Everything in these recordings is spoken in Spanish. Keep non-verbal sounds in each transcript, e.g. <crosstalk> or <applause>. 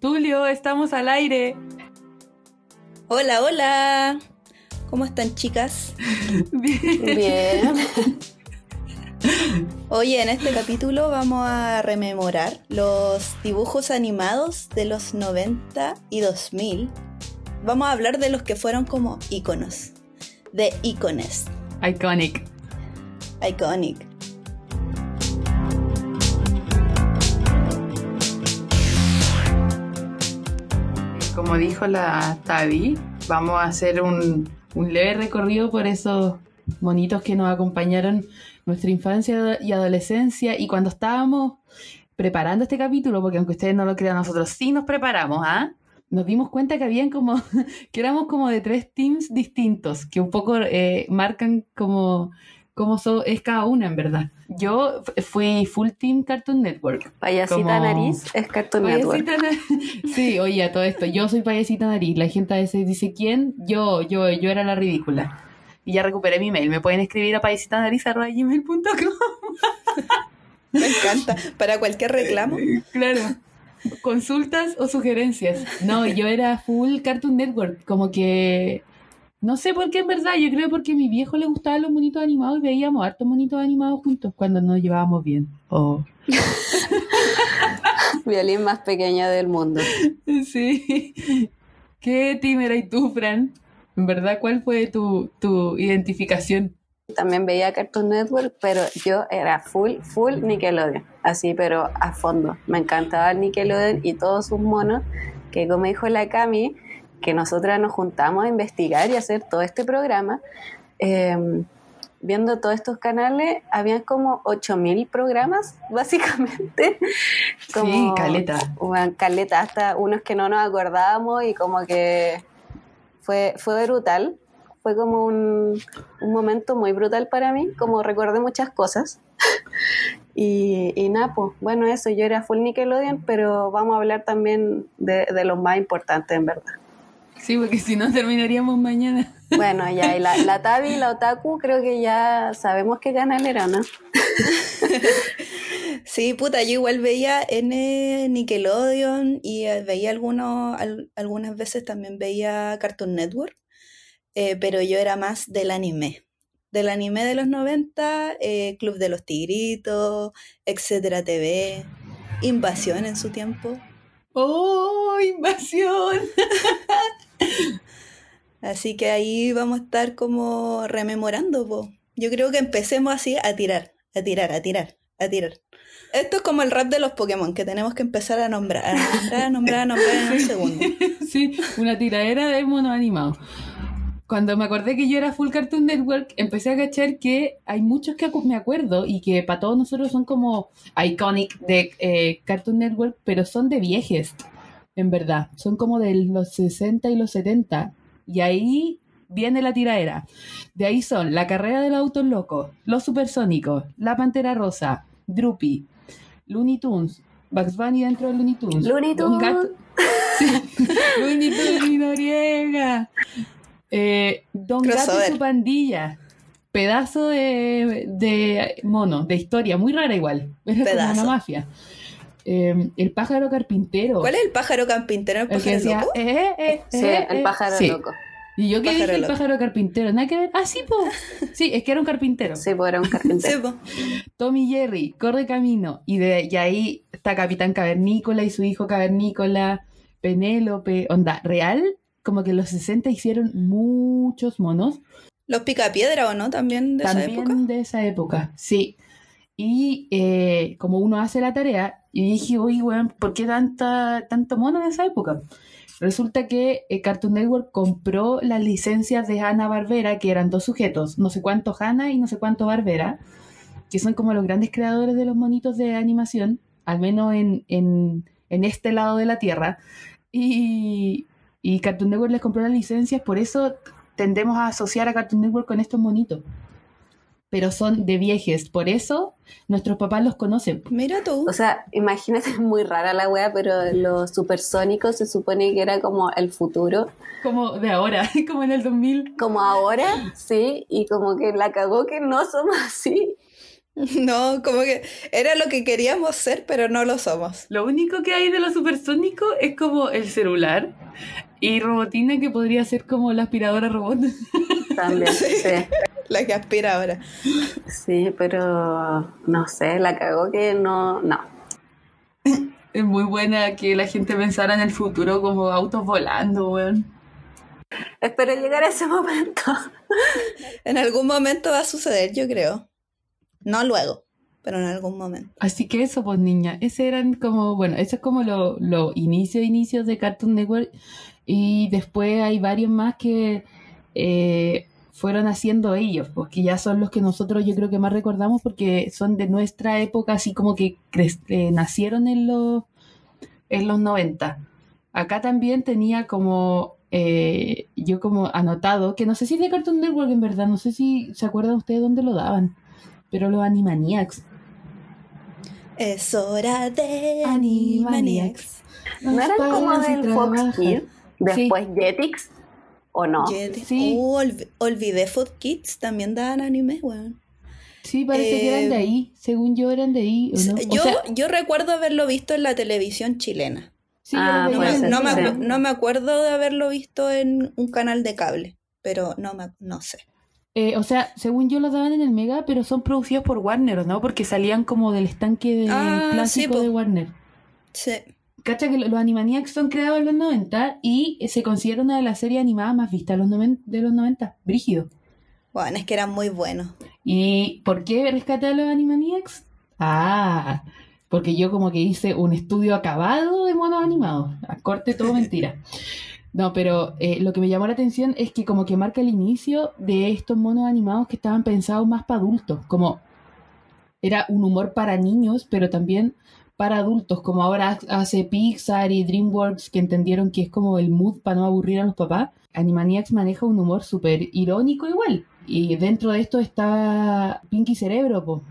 Tulio, estamos al aire. Hola, hola. ¿Cómo están, chicas? <laughs> Bien. Bien. Oye, en este capítulo vamos a rememorar los dibujos animados de los 90 y 2000. Vamos a hablar de los que fueron como íconos, de ícones, Iconic. iconic. Como dijo la Tavi, vamos a hacer un, leve recorrido por esos monitos que nos acompañaron nuestra infancia y adolescencia y cuando estábamos preparando este capítulo, porque aunque ustedes no lo crean, nosotros sí nos preparamos, ¿ah? Nos dimos cuenta que habían como, <laughs> que éramos como de tres teams distintos, que un poco eh, marcan como, como so- es cada una en verdad. Yo fui full team Cartoon Network. Payasita Como- nariz es Cartoon Network. Na- <laughs> Sí, oye, a todo esto, yo soy payasita nariz. La gente a veces dice, ¿quién? Yo, yo, yo era la ridícula. Y ya recuperé mi mail. Me pueden escribir a payasitanariz.gmail.com <laughs> Me encanta. Para cualquier reclamo. Claro. Consultas o sugerencias. No, yo era full Cartoon Network. Como que... No sé por qué en verdad. Yo creo porque a mi viejo le gustaban los monitos animados y veíamos hartos monitos animados juntos cuando nos llevábamos bien. Oh. <laughs> Violín más pequeño del mundo. <laughs> Sí. ¿Qué team eras tú, Fran? En verdad, ¿cuál fue tu, tu identificación? También veía Cartoon Network, pero yo era full, full Nickelodeon. Así, pero a fondo. Me encantaba el Nickelodeon y todos sus monos, que como dijo la Cami, que nosotras nos juntamos a investigar y hacer todo este programa. eh, viendo todos estos canales, habían como 8000 programas, <laughs> básicamente. Sí, caleta. Bueno, caleta, hasta unos que no nos acordábamos y como que fue, fue brutal. Fue como un, un momento muy brutal para mí, como recordé muchas cosas. <laughs> y, y nada, pues bueno, eso, yo era full Nickelodeon, pero vamos a hablar también de, de los más importantes, en verdad. Sí, porque si no terminaríamos mañana. <laughs> Bueno, ya, y la, la Tabi y la Otaku, creo que ya sabemos qué canal era, ¿no? <laughs> Sí, puta, yo igual veía N Nickelodeon y eh, veía algunos, al- algunas veces también veía Cartoon Network, eh, pero yo era más del anime. Del anime de los 90, eh, Club de los Tigritos, Etcétera TV, Invasión en su tiempo. ¡Oh, invasión! <laughs> Así que ahí vamos a estar como rememorando, po. Yo creo que empecemos así a tirar, a tirar, a tirar, a tirar. Esto es como el rap de los Pokémon, que tenemos que empezar a nombrar, a nombrar, a nombrar, a nombrar en un segundo. <laughs> sí, una tiradera de monos animados. Cuando me acordé que yo era full Cartoon Network, empecé a cachar que hay muchos que me acuerdo y que para todos nosotros son como iconic de eh, Cartoon Network, pero son de viejes, en verdad. Son como de los 60 y los 70. Y ahí viene la tiradera. De ahí son La carrera de los autos locos, Los supersónicos, La pantera rosa, Droopy, Looney Tunes, Bugs Bunny dentro de Looney Tunes. Looney Don Tunes. Gato- <laughs> Sí. Looney Tunes y Noriega. Eh, Don Gato y su pandilla. Pedazo de, de mono, de historia, muy rara igual. Era como Pedazo. una mafia. Eh, el pájaro carpintero. ¿Cuál es el pájaro campintero? ¿El El que pájaro decía, loco? eh, eh, Sí, eh, el eh. pájaro Sí. loco. Y yo que Pájaro dije el loco. pájaro carpintero, nada que ver. Ah, sí, po. Sí, es que era un carpintero. Sí, pues era un <laughs> Sí, carpintero. po. Tommy Jerry, corre camino. Y, de, y ahí está Capitán Cavernícola y su hijo Cavernícola, Penélope. Onda, real, como que en los 60 hicieron muchos monos. Los picapiedra o no también de también esa época. de esa época, sí. Y eh, como uno hace la tarea, y dije, oye, weón, ¿por qué tanta, tanto mono en esa época? Resulta que eh, Cartoon Network compró las licencias de Hanna Barbera, que eran dos sujetos, no sé cuánto Hanna y no sé cuánto Barbera, que son como los grandes creadores de los monitos de animación, al menos en, en, en este lado de la Tierra. Y, y Cartoon Network les compró las licencias, por eso tendemos a asociar a Cartoon Network con estos monitos. Pero son de viejes, por eso nuestros papás los conocen. Mira tú. O sea, imagínate, <laughs> es muy rara la wea, pero los supersónicos se supone que era como el futuro. Como de ahora, <laughs> como en el 2000. Como ahora, sí, y como que la cagó que no somos así. <laughs> No, como que era lo que queríamos ser, pero no lo somos. Lo único que hay de lo supersónico es como el celular y Robotina que podría ser como la aspiradora robot. También, sí. <laughs> La que aspira ahora. Sí, pero no sé, la cagó que no, no. Es muy buena que la gente pensara en el futuro como autos volando, weón. Espero llegar a ese momento. <laughs> En algún momento va a suceder, yo creo. No luego, pero en algún momento. Así que eso, pues niña, ese eran como, bueno, eso es como los lo inicios, inicios de Cartoon Network y después hay varios más que eh, fueron haciendo ellos, porque ya son los que nosotros yo creo que más recordamos porque son de nuestra época, así como que eh, nacieron en los, en los 90. Acá también tenía como eh, yo como anotado, que no sé si es de Cartoon Network en verdad, no sé si se acuerdan ustedes dónde lo daban, pero los Animaniacs. Es hora de Animaniacs. ¿No eran como del Fox Kids? Después Jetix, ¿o no? Sí. Oh, olvidé Fox Kids, también daban anime, weón. Sí, parece que eran de eh, ahí. Según yo, eran de ahí. Yo, yo recuerdo haberlo visto en la televisión chilena. Ah, no, me, no, me, acuerdo de haberlo visto en un canal de cable, pero no, me, no sé. Eh, o sea, según yo lo daban en el Mega, pero son producidos por Warner, ¿no? Porque salían como del estanque de ah, clásico de Warner. Sí. Cacha que los Animaniacs son creados en los 90 y se considera una de las series animadas más vistas de los 90. Brígido. Bueno, es que eran muy buenos. ¿Y por qué rescaté a los Animaniacs? Ah, porque yo como que hice un estudio acabado de monos animados. A corte todo <laughs> mentira. No, pero eh, lo que me llamó la atención es que como que marca el inicio de estos monos animados que estaban pensados más para adultos, como era un humor para niños, pero también para adultos, como ahora hace Pixar y DreamWorks que entendieron que es como el mood para no aburrir a los papás. Animaniacs maneja un humor súper irónico igual. Y dentro de esto está Pinky Cerebro, po,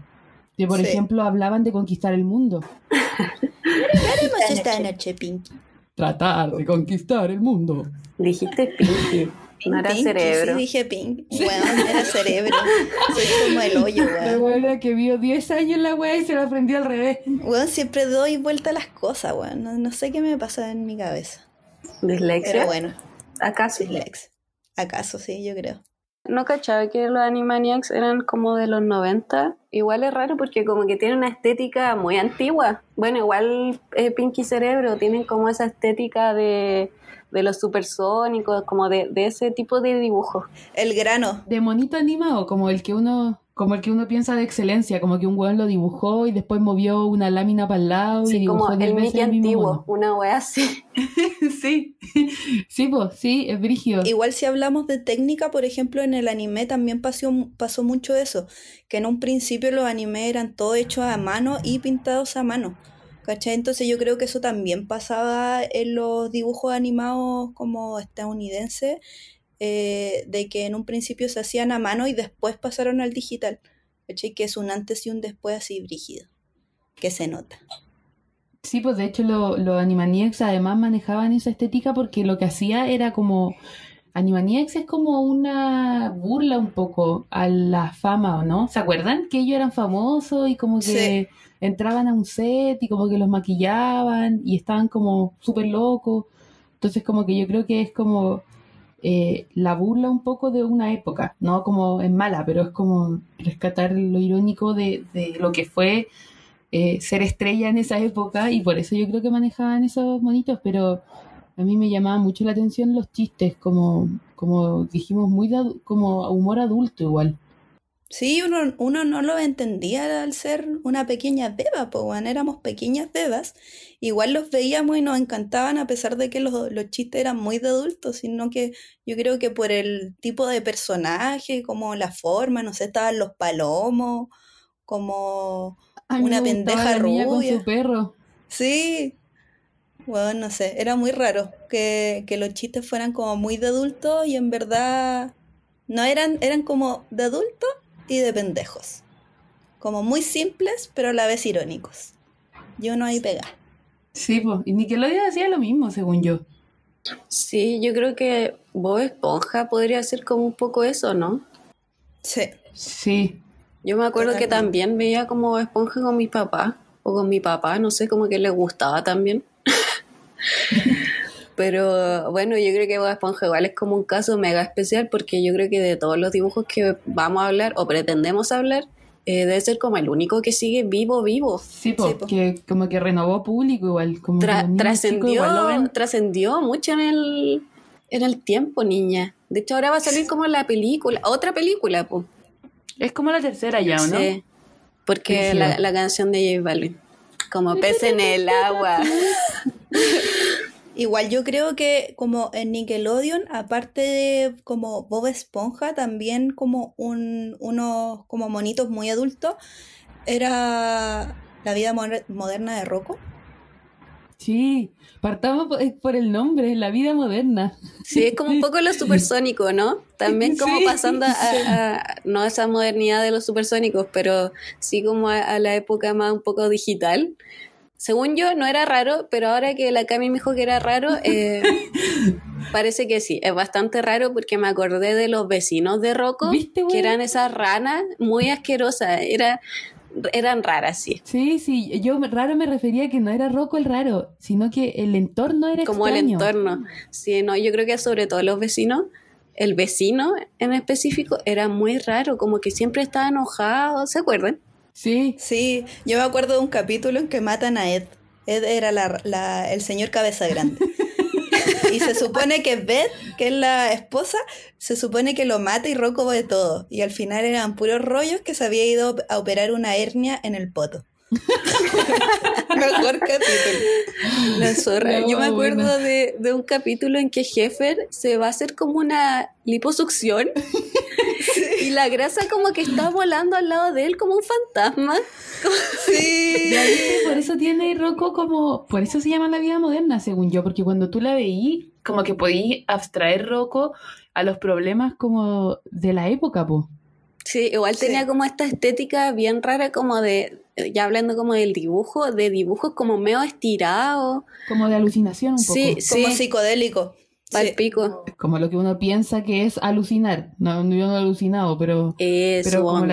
que por ejemplo hablaban de conquistar el mundo. haremos esta noche, Pinky? Tratar de conquistar el mundo. Dijiste Pinky. No era cerebro. Sí, dije Pink. Bueno, era cerebro. Soy como el hoyo, weón. La buena que vio 10 años la weá y se la aprendió al revés. Weón, siempre doy vuelta a las cosas, weón. No, no, sé qué me pasa en mi cabeza. ¿Dislexia? Pero bueno. ¿Acaso? Dislexia. ¿Acaso? Sí, yo creo. No cachaba que los Animaniacs eran como de los 90. Igual es raro porque como que tienen una estética muy antigua. Bueno, igual eh, Pinky Cerebro tienen como esa estética de, de los supersónicos, como de, de ese tipo de dibujos. El grano. De monito animado, como el que uno como el que uno piensa de excelencia, como que un weón lo dibujó y después movió una lámina para el lado y dibujó como el Mickey antiguo, una wea así. <laughs> sí, sí, pues, sí, es brígido. Igual si hablamos de técnica, por ejemplo, en el anime también pasó, pasó mucho eso, que en un principio los animes eran todos hechos a mano y pintados a mano. ¿Cachai? Entonces yo creo que eso también pasaba en los dibujos animados como estadounidenses eh, de que en un principio se hacían a mano y después pasaron al digital, Que es un antes y un después así brígido, que se nota. Sí, pues de hecho los Animaniacs además manejaban esa estética porque lo que hacía era como... Animaniacs es como una burla un poco a la fama, ¿o no? ¿Se acuerdan? Que ellos eran famosos y como que entraban a un set y como que los maquillaban y estaban como súper locos. Entonces como que yo creo que es como eh, la burla un poco de una época, no como en mala, pero es como rescatar lo irónico de, lo que fue eh, ser estrella en esa época y por eso yo creo que manejaban esos monitos, pero a mí me llamaba mucho la atención los chistes, como, como dijimos, muy como humor adulto igual. Sí, uno, uno no lo entendía al ser una pequeña beba, pues éramos pequeñas bebas. Igual los veíamos y nos encantaban a pesar de que los, los chistes eran muy de adultos, sino que yo creo que por el tipo de personaje, como la forma, no sé, estaban los palomos, como una pendeja rubia. Con su perro. Sí, bueno, no sé, era muy raro que, que los chistes fueran como muy de adultos y en verdad no eran, eran como de adultos y de pendejos. Como muy simples, pero a la vez irónicos. Yo no hay pega. Sí, pues, y Nickelodeon hacía lo mismo, según yo. Sí, yo creo que Bob Esponja podría ser como un poco eso, ¿no? Sí. Sí. Yo me acuerdo que también veía como esponja con mi papá, o con mi papá, no sé, como que le gustaba también. <laughs> Pero bueno, yo creo que Bob Esponja igual es como un caso mega especial porque yo creo que de todos los dibujos que vamos a hablar o pretendemos hablar, eh, debe ser como el único que sigue vivo, vivo. Sí, porque como que renovó público igual. Como trascendió, trascendió mucho en el, en el tiempo, niña. De hecho, ahora va a salir como la película, otra película, pues. Es como la tercera ya, ¿o no? Sí, porque la, la, canción de J Balvin, como pez en el agua. <laughs> Igual yo creo que como en Nickelodeon, aparte de como Bob Esponja, también como un, unos como monitos muy adultos, era la vida moderna de Rocco. Sí, partamos por, el nombre, la vida moderna. Sí, es como un poco lo supersónico, ¿no? También <laughs> como pasando a, no a esa modernidad de los supersónicos, pero sí como a, la época más un poco digital. Según yo, no era raro, pero ahora que la Cami me dijo que era raro, eh, <laughs> parece que sí. Es bastante raro porque me acordé de los vecinos de Rocco, que eran esas ranas muy asquerosas. Era, eran raras, sí. Sí, sí. Yo raro me refería a que no era Rocco el raro, sino que el entorno era Como el entorno. Sí, no, yo creo que sobre todo los vecinos el vecino en específico era muy raro, como que siempre estaba enojado, ¿se acuerdan? Sí. Sí, yo me acuerdo de un capítulo en que matan a Ed. Ed era la, el señor cabeza grande. <laughs> y se supone que Beth, que es la esposa, se supone que lo mata y Rocco de todo. Y al final eran puros rollos que se había ido a operar una hernia en el poto. <laughs> Mejor capítulo. La zorra. Yo me acuerdo de, de, un capítulo en que Heffer se va a hacer como una liposucción <laughs> y la grasa como que está volando al lado de él como un fantasma. Sí. por eso tiene Rocco como... Por eso se llama la vida moderna, según yo, porque cuando tú la veí, como que podías abstraer Rocco a los problemas como de la época, po. Sí, igual tenía como esta estética bien rara como de, ya hablando como del dibujo, de dibujos como medio estirados. Como de alucinación un poco. Sí, como psicodélico. pico. Como lo que uno piensa que es alucinar. No, yo no he alucinado, pero. pero como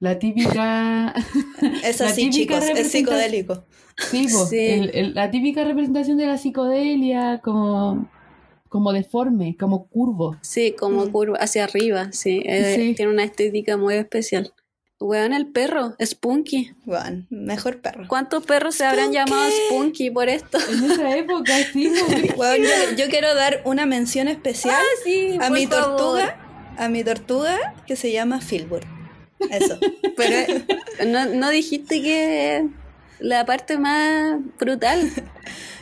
la, típica. <laughs> Es así, chicos, es psicodélico. Sí, la típica representación de la psicodelia, como como deforme, como curvo. Sí, como mm. curvo, hacia arriba, sí. Eh, tiene una estética muy especial. Weón, el perro, Spunky. Weón, mejor perro. ¿Cuántos perros se habrán llamado Spunky por esto? En esa época, sí. <laughs> Weón, yo, quiero dar una mención especial ah, a mi tortuga, a mi tortuga que se llama Filbur. Eso. <laughs> Pero no, no dijiste que la parte más brutal. <laughs>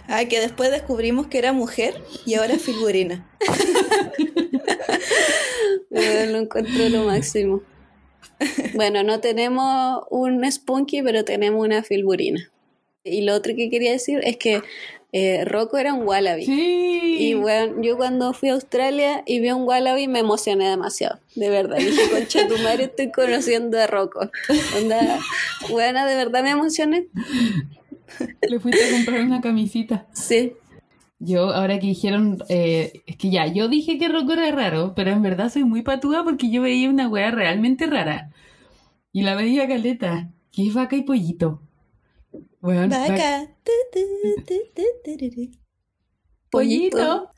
Ah, que después descubrimos que era mujer y ahora es figurina. lo encuentro lo máximo. Bueno, no tenemos un Spunky, pero tenemos una filburina. Y lo otro que quería decir es que eh, Rocco era un wallaby. Sí. Y bueno, yo cuando fui a Australia y vi un wallaby me emocioné demasiado. De verdad. Dije, concha tu madre, estoy conociendo a Rocco. Onda, buena, de verdad me emocioné. Le fuiste a comprar una camisita. Sí. Yo, ahora que dijeron, eh, es que ya, yo dije que Rocco era raro, pero en verdad soy muy patúa porque yo veía una wea realmente rara. Y la veía caleta, que es vaca y pollito. vaca. Pollito.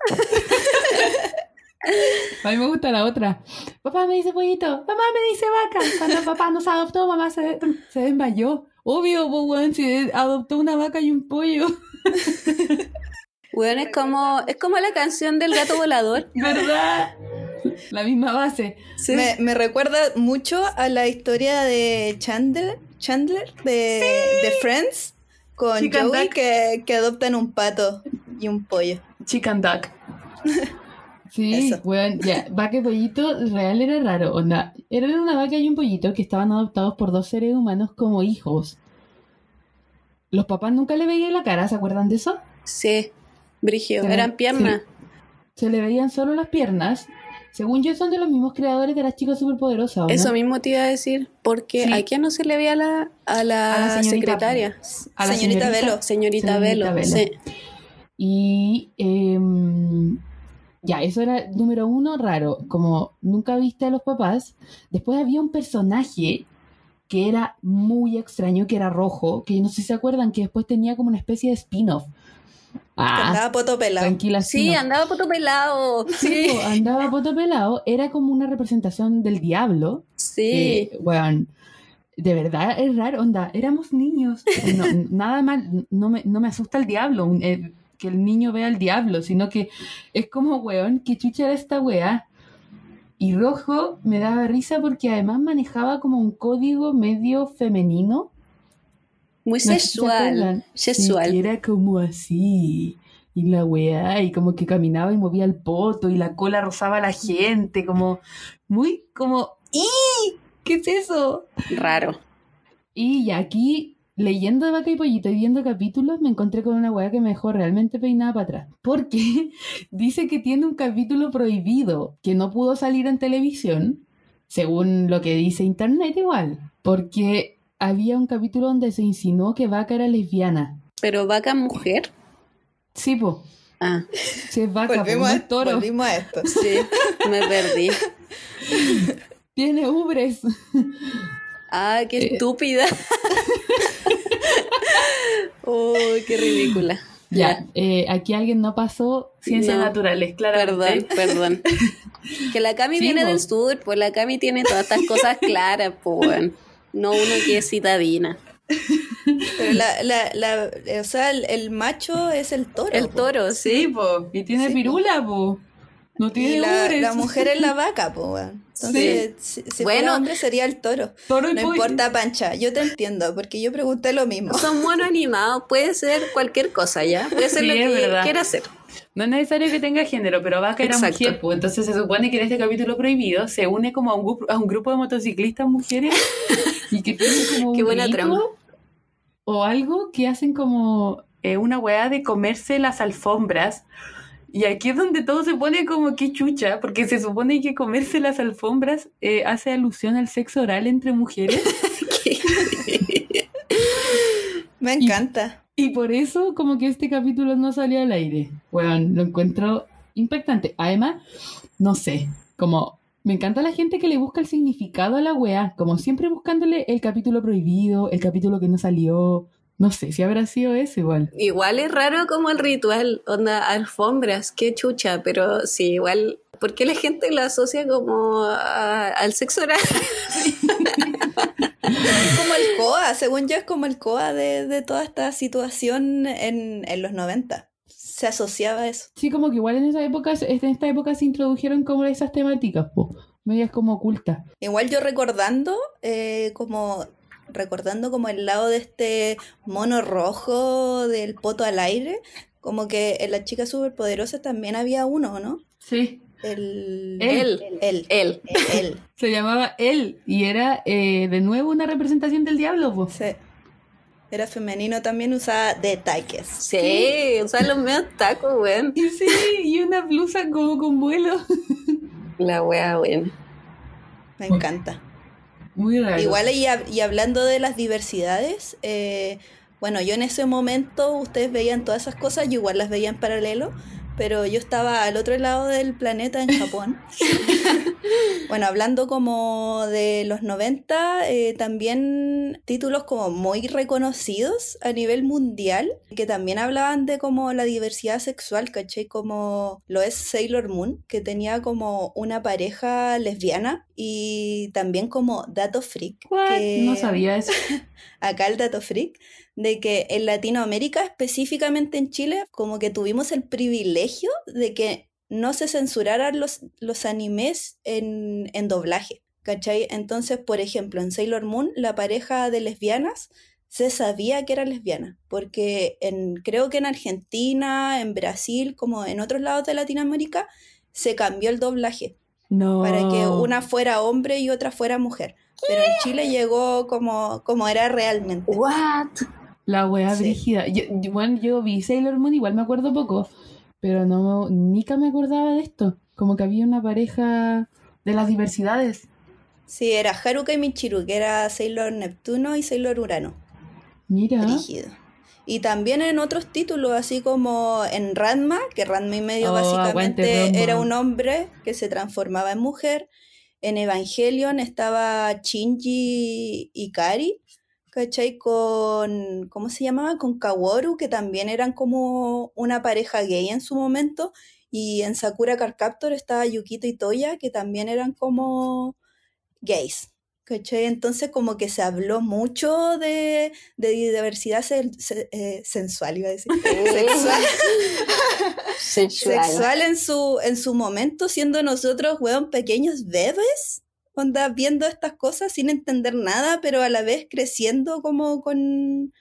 A mí me gusta la otra. Papá me dice pollito, mamá me dice vaca. Cuando papá nos adoptó, mamá se, se desmayó. Obvio, pues, si adoptó una vaca y un pollo. <laughs> Bueno, es como, es como la canción del gato volador. <laughs> ¿Verdad? La misma base. Me, recuerda mucho a la historia de Chandler, Chandler de, de Friends con Joey que, que, adoptan un pato y un pollo. Chicken duck. <laughs> Sí, bueno, ya, vaca y pollito real era raro. Onda, era una vaca y un pollito que estaban adoptados por dos seres humanos como hijos. Los papás nunca le veían la cara, ¿se acuerdan de eso? Sí. Brigio, eran piernas. Se le veían solo las piernas. Según yo, son de los mismos creadores de las chicas superpoderosas. Eso mismo te iba a decir, porque ¿a quién no se le veía a la, a la, secretaria? A la señorita, Velo. Señorita, Velo, sí. Y em, Ya, eso era número uno raro, como nunca viste a los papás. Después había un personaje que era muy extraño, que era rojo, que no sé si se acuerdan, que después tenía como una especie de spin-off. Ah, andaba poto pelado. tranquila. Sí, andaba poto pelado. Sí, andaba poto pelado, era como una representación del diablo. Sí. weón, de verdad es raro, onda, éramos niños. No, nada mal, no me, no me asusta el diablo, eh, que el niño vea el diablo, sino que es como, weón, que chucha era esta weá. Y rojo me daba risa porque además manejaba como un código medio femenino. Muy sexual. Sexual. era como así. Y la weá, y como que caminaba y movía el poto, y la cola rozaba a la gente, como muy como, ¡y! ¿Qué es eso? Raro. Y aquí, leyendo de Vaca y Pollito y viendo capítulos, me encontré con una weá que me dejó realmente peinada para atrás. Porque <laughs> dice que tiene un capítulo prohibido, que no pudo salir en televisión, según lo que dice internet igual. Porque había un capítulo donde se insinuó que Vaca era lesbiana. Pero vaca mujer. Sí, po. Ah, es vaca, po, Volvimos, no a, es toro. volvimos a esto. <laughs> sí, me perdí. <laughs> Tiene ubres. Ah, qué Eh. estúpida. <laughs> Uy, qué ridícula. Ya, eh, aquí alguien no pasó ciencias No. naturales, Perdón, claramente. perdón. Que la Cami Sí, viene po. del sur, pues la Cami tiene todas estas cosas claras, pues. No uno que es citadina. Pero la, la, la, o sea, el, el macho es el toro. El po. toro, Sí, sí. po. Y tiene Sí, pirula, po. No tiene Y la, mujer es la <laughs> vaca, po. Entonces, si, si Bueno. fuera hombre sería el toro. Toro y No importa, Pancha, yo te entiendo, porque yo pregunté lo mismo. Son <laughs> monos animados, puede ser cualquier cosa, ¿ya? Puede ser Sí, lo que quiera hacer. No es necesario que tenga género, pero Vaca era Exacto. mujer, pues. Entonces se supone que en este capítulo prohibido se une como a un, grupo, a un grupo de motociclistas mujeres <laughs> y que tienen como Qué un buena trama. o algo que hacen como eh, una weá de comerse las alfombras. Y aquí es donde todo se pone como que chucha, porque se supone que comerse las alfombras eh, hace alusión al sexo oral entre mujeres. <laughs> Me encanta. Y por eso, como que este capítulo no salió al aire. Bueno, lo encuentro impactante. Además, no sé, como me encanta la gente que le busca el significado a la weá, como siempre buscándole el capítulo prohibido, el capítulo que no salió. No sé si habrá sido eso igual. Igual es raro como el ritual, onda alfombras, qué chucha, pero sí, igual, ¿por qué la gente lo asocia como a- al sexo oral? <laughs> El COA, según yo es como el COA de, de toda esta situación en, en los 90. Se asociaba a eso. Sí, como que igual en esa época, en esta época se introdujeron como esas temáticas, po, medias como ocultas. Igual yo recordando, eh, como recordando como el lado de este mono rojo del poto al aire, como que en las chicas superpoderosas también había uno, ¿no? Sí. El... Él. Él. Él. Él. Se llamaba él y era eh, de nuevo una representación del diablo, po. Sí. Era femenino también, usaba detalles. Sí, usan los medios tacos, weón. Y sí, y una blusa como con vuelo. <laughs> La wea, weón. Me encanta. Muy raro. Igual y hablando de las diversidades, eh, bueno, yo en ese momento ustedes veían todas esas cosas, yo igual las veía en paralelo, pero yo estaba al otro lado del planeta en Japón. <laughs> bueno, hablando como de los 90, eh, también títulos como muy reconocidos a nivel mundial, que también hablaban de como la diversidad sexual, ¿cachai? Como lo es Sailor Moon, que tenía como una pareja lesbiana y también como Dato Freak. Que- No sabía eso. <laughs> acá el dato freak, de que en Latinoamérica, específicamente en Chile, como que tuvimos el privilegio de que no se censuraran los, los animes en, en doblaje, ¿cachai? Entonces, por ejemplo, en Sailor Moon, la pareja de lesbianas se sabía que era lesbiana, porque en, creo que en Argentina, en Brasil, como en otros lados de Latinoamérica, se cambió el doblaje No. para que una fuera hombre y otra fuera mujer. Pero en Chile llegó como, como era realmente. What? La wea Sí. brígida. Yo, yo- bueno, yo vi Sailor Moon, igual me acuerdo poco, pero no, nica me acordaba de esto. Como que había una pareja de las diversidades. Sí, era Haruka y Michiru, que era Sailor Neptuno y Sailor Urano. Mira. Brígido. Y también en otros títulos, así como en Ranma, que Ranma y medio Oh, básicamente era un hombre que se transformaba en mujer. En Evangelion estaba Shinji Ikari, ¿cachai? Con, ¿cómo se llamaba? Con Kaworu, que también eran como una pareja gay en su momento. Y en Sakura Card Captor estaba Yukito y Toya, que también eran como gays. ¿Cachai? Entonces como que se habló mucho de, de diversidad se- eh, sensual, iba a decir. Sexual, <laughs> Sensual. sexual en su, en su momento, siendo nosotros, weón, pequeños bebés, onda, viendo estas cosas sin entender nada, pero a la vez creciendo como con,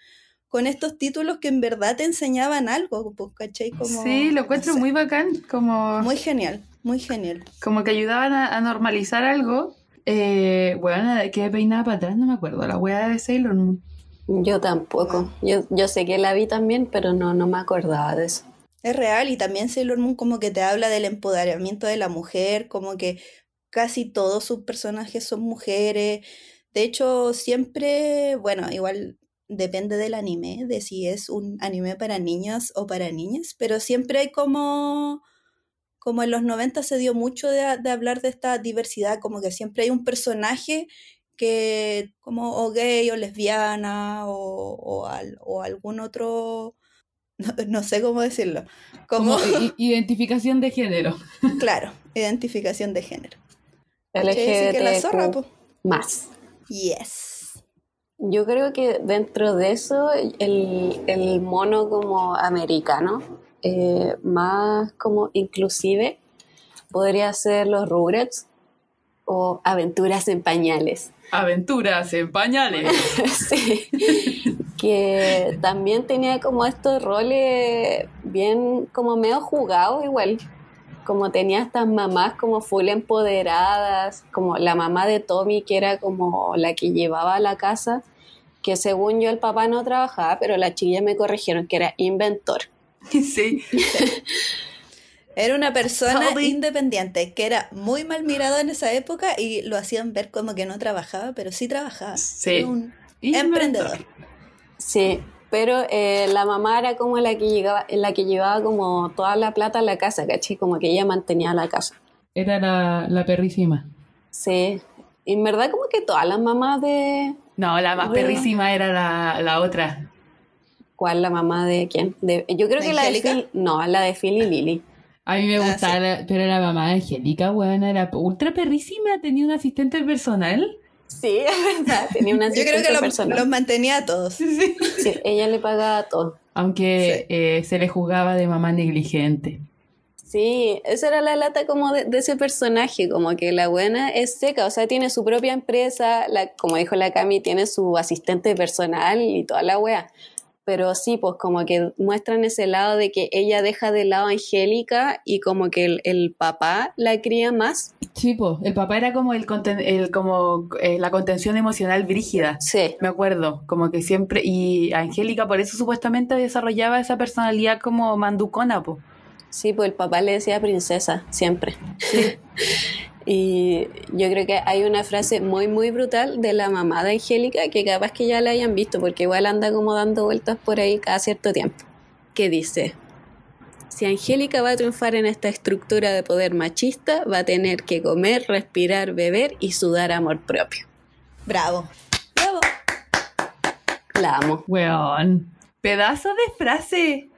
con estos títulos que en verdad te enseñaban algo, pues, ¿cachai? Como, sí, lo no encuentro sé, muy bacán, como, muy genial, muy genial. como que ayudaban a, a normalizar algo. Eh, bueno, que peinaba para atrás, no me acuerdo, la wea de Sailor Moon. Yo tampoco. Yo, yo sé que la vi también, pero no, no me acordaba de eso. Es real y también Sailor Moon como que te habla del empoderamiento de la mujer, como que casi todos sus personajes son mujeres. De hecho, siempre, bueno, igual depende del anime, de si es un anime para niños o para niñas, pero siempre hay como, como en los 90 se dio mucho de, de hablar de esta diversidad, como que siempre hay un personaje que como o gay o lesbiana o, o, al- o algún otro, no, <laughs> no sé cómo decirlo, como, <laughs> identificación de género. claro, identificación de género. Así que la zorra, po. más. Yes. Yo creo que dentro de eso, el, el mono como americano, eh, más como inclusive, podría ser los Rugrats o Aventuras en Pañales. Aventuras en pañales. <laughs> Sí. que también tenía como estos roles bien como medio jugados igual. Como tenía estas mamás como full empoderadas, como la mamá de Tommy que era como la que llevaba a la casa, que según yo el papá no trabajaba, pero las chillas me corrigieron que era inventor. <laughs> sí. Era una persona Toby. independiente que era muy mal mirado en esa época y lo hacían ver como que no trabajaba, pero sí trabajaba. Sí. Era un Inventor. emprendedor. Sí, pero eh, la mamá era como la que llegaba, la que llevaba como toda la plata a la casa, ¿cachai? Como que ella mantenía la casa. Era la, la perrísima. Sí, y en verdad como que todas las mamás de... No, la más Bueno. perrísima era la, la otra. ¿Cuál la mamá de quién? De, yo creo ¿De que la de? Phil, no, la de Phil y Lily. A mí me Ah, gustaba, sí. la- pero la mamá de Angélica, weón, era ultra perrísima, tenía un asistente personal. Sí, <laughs> es verdad, tenía una Yo creo que asistente lo- personal. los mantenía a todos. Sí, ella le pagaba todo. Aunque eh, se le juzgaba de mamá negligente. Sí, esa era la lata como de, de ese personaje, como que la buena es seca, o sea, tiene su propia empresa, la, como dijo la Cami, tiene su asistente personal y toda la wea. Pero sí, pues como que muestran ese lado de que ella deja de lado a Angélica y como que el, el papá la cría más. Sí, po, el papá era como el, conten- el como eh, la contención emocional brígida. Sí, Me acuerdo, como que siempre, y Angélica por eso supuestamente desarrollaba esa personalidad como manducona, po. sí, pues el papá le decía princesa, siempre. <laughs> Y yo creo que hay una frase muy, muy brutal de la mamá de Angélica que capaz que ya la hayan visto porque igual anda como dando vueltas por ahí cada cierto tiempo. Que dice, si Angélica va a triunfar en esta estructura de poder machista, va a tener que comer, respirar, beber y sudar amor propio. Bravo. Bravo. La amo. Weón, pedazo de frase.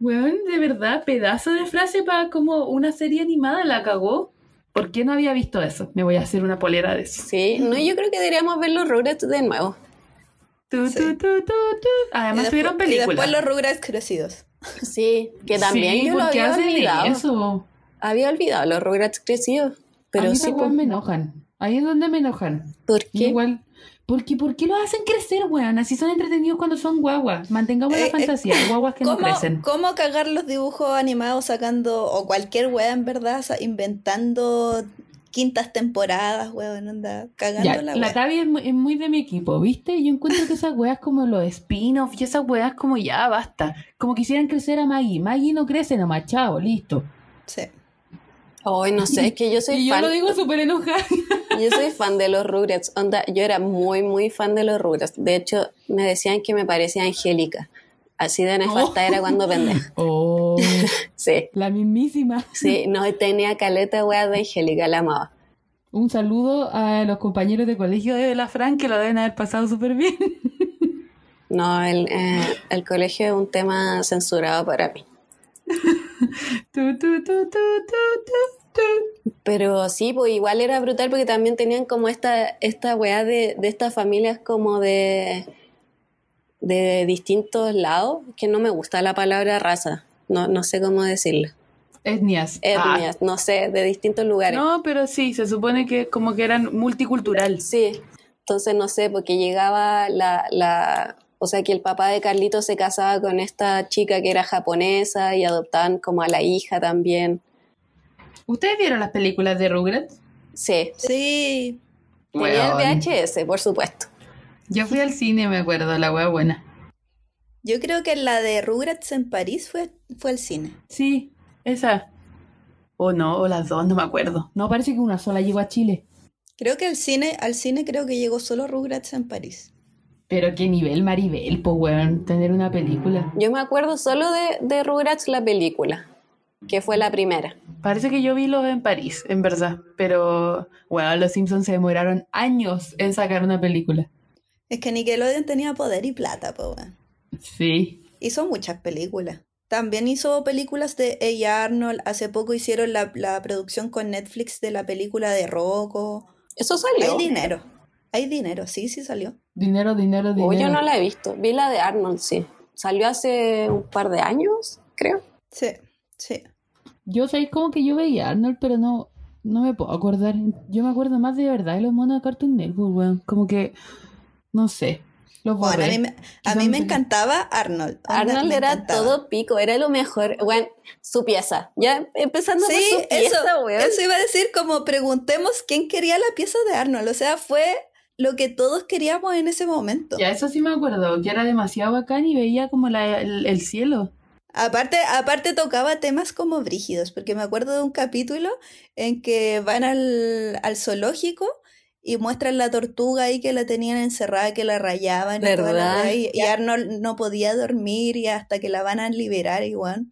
Weón, de verdad, pedazo de frase para como una serie animada la cagó. ¿Por qué no había visto eso? Me voy a hacer una polera de eso. Sí, no, yo creo que deberíamos ver los Rugrats de nuevo. Tu, Sí. tu, tu, tu, tu. Además y, tuvieron después, y películas. después los Rugrats crecidos. <laughs> Sí, que también sí, yo lo ¿por qué había olvidado. eso? Había olvidado los Rugrats crecidos. Pero a mí sí, pues, me enojan. Ahí es donde me enojan. ¿por qué? Igual, porque ¿por qué los hacen crecer, weón? Así son entretenidos cuando son guaguas. Mantengamos Eh, la eh, fantasía, <laughs> guaguas que no ¿Cómo, crecen. cómo cagar los dibujos animados sacando, o cualquier wea en verdad, inventando quintas temporadas, weón, anda, cagando Ya, la la wea. Tavi es muy, es muy de mi equipo, ¿viste? Yo encuentro que esas weas como los spin-off y esas weas como ya basta. Como quisieran crecer a Maggie. Maggie no crece nomás, chao, listo. Sí. Ay, no sé, es que yo soy <laughs> y yo lo digo súper enojada. Yo soy fan de los Rugrats. Onda, yo era muy, muy fan de los Rugrats. De hecho, me decían que me parecía Angélica. Así de nefasta era cuando pendeja. <laughs> Oh, <laughs> Sí, la mismísima. sí, no tenía caleta wea de Angélica, la amaba. Un saludo a los compañeros de colegio de la Fran que lo deben haber pasado súper bien. <laughs> No, el, eh, el colegio es un tema censurado para mí. Tu, tu, tu, tu, tu, tu, tu. Pero sí, pues igual era brutal porque también tenían como esta, esta weá de, de estas familias como de, de distintos lados, que no me gusta la palabra raza, no, no sé cómo decirlo. Etnias. Etnias, no sé, de distintos Ah, lugares. no, pero sí, se supone que como que eran multicultural. Sí, entonces no sé, porque llegaba la, la, o sea que el papá de Carlito se casaba con esta chica que era japonesa y adoptaban como a la hija también. ¿Ustedes vieron las películas de Rugrats? Sí, Sí. tenía el VHS, por supuesto. Yo fui al cine, me acuerdo, la wea buena. Yo creo que la de Rugrats en París fue, fue al cine. Sí, esa. O no, o las dos, no me acuerdo. No, parece que una sola llegó a Chile. Creo que al cine, al cine creo que llegó solo Rugrats en París. Pero qué nivel Maribel, pues weón, tener una película. Yo me acuerdo solo de, de Rugrats la película, que fue la primera. Parece que yo vi los en París, en verdad. Pero, bueno, los Simpsons se demoraron años en sacar una película. Es que Nickelodeon tenía poder y plata, po, weón. Sí. Hizo muchas películas. También hizo películas de A. Arnold. Hace poco hicieron la, la producción con Netflix de la película de Rocco. Eso salió. Hay dinero. Hay dinero, sí, sí salió. Dinero, dinero, dinero. O yo no la he visto. Vi la de Arnold, sí. Salió hace un par de años, creo. Sí, sí. Yo sé como que yo veía Arnold, pero no, no me puedo acordar. Yo me acuerdo más de verdad de los monos de Cartoon Network, weón. Como que, no sé. Los Bueno, a mí me, a mí me encantaba Arnold. Arnold era encantaba. todo pico, era lo mejor. Bueno, su pieza. Ya empezando Sí, por su eso, pieza, weón. eso iba a decir como preguntemos quién quería la pieza de Arnold. O sea, fue lo que todos queríamos en ese momento. Ya, eso sí me acuerdo, que era demasiado bacán y veía como la, el, el cielo. Aparte, aparte tocaba temas como brígidos, porque me acuerdo de un capítulo en que van al, al zoológico y muestran la tortuga ahí que la tenían encerrada, que la rayaban y y, y Arnold no podía dormir y hasta que la van a liberar igual.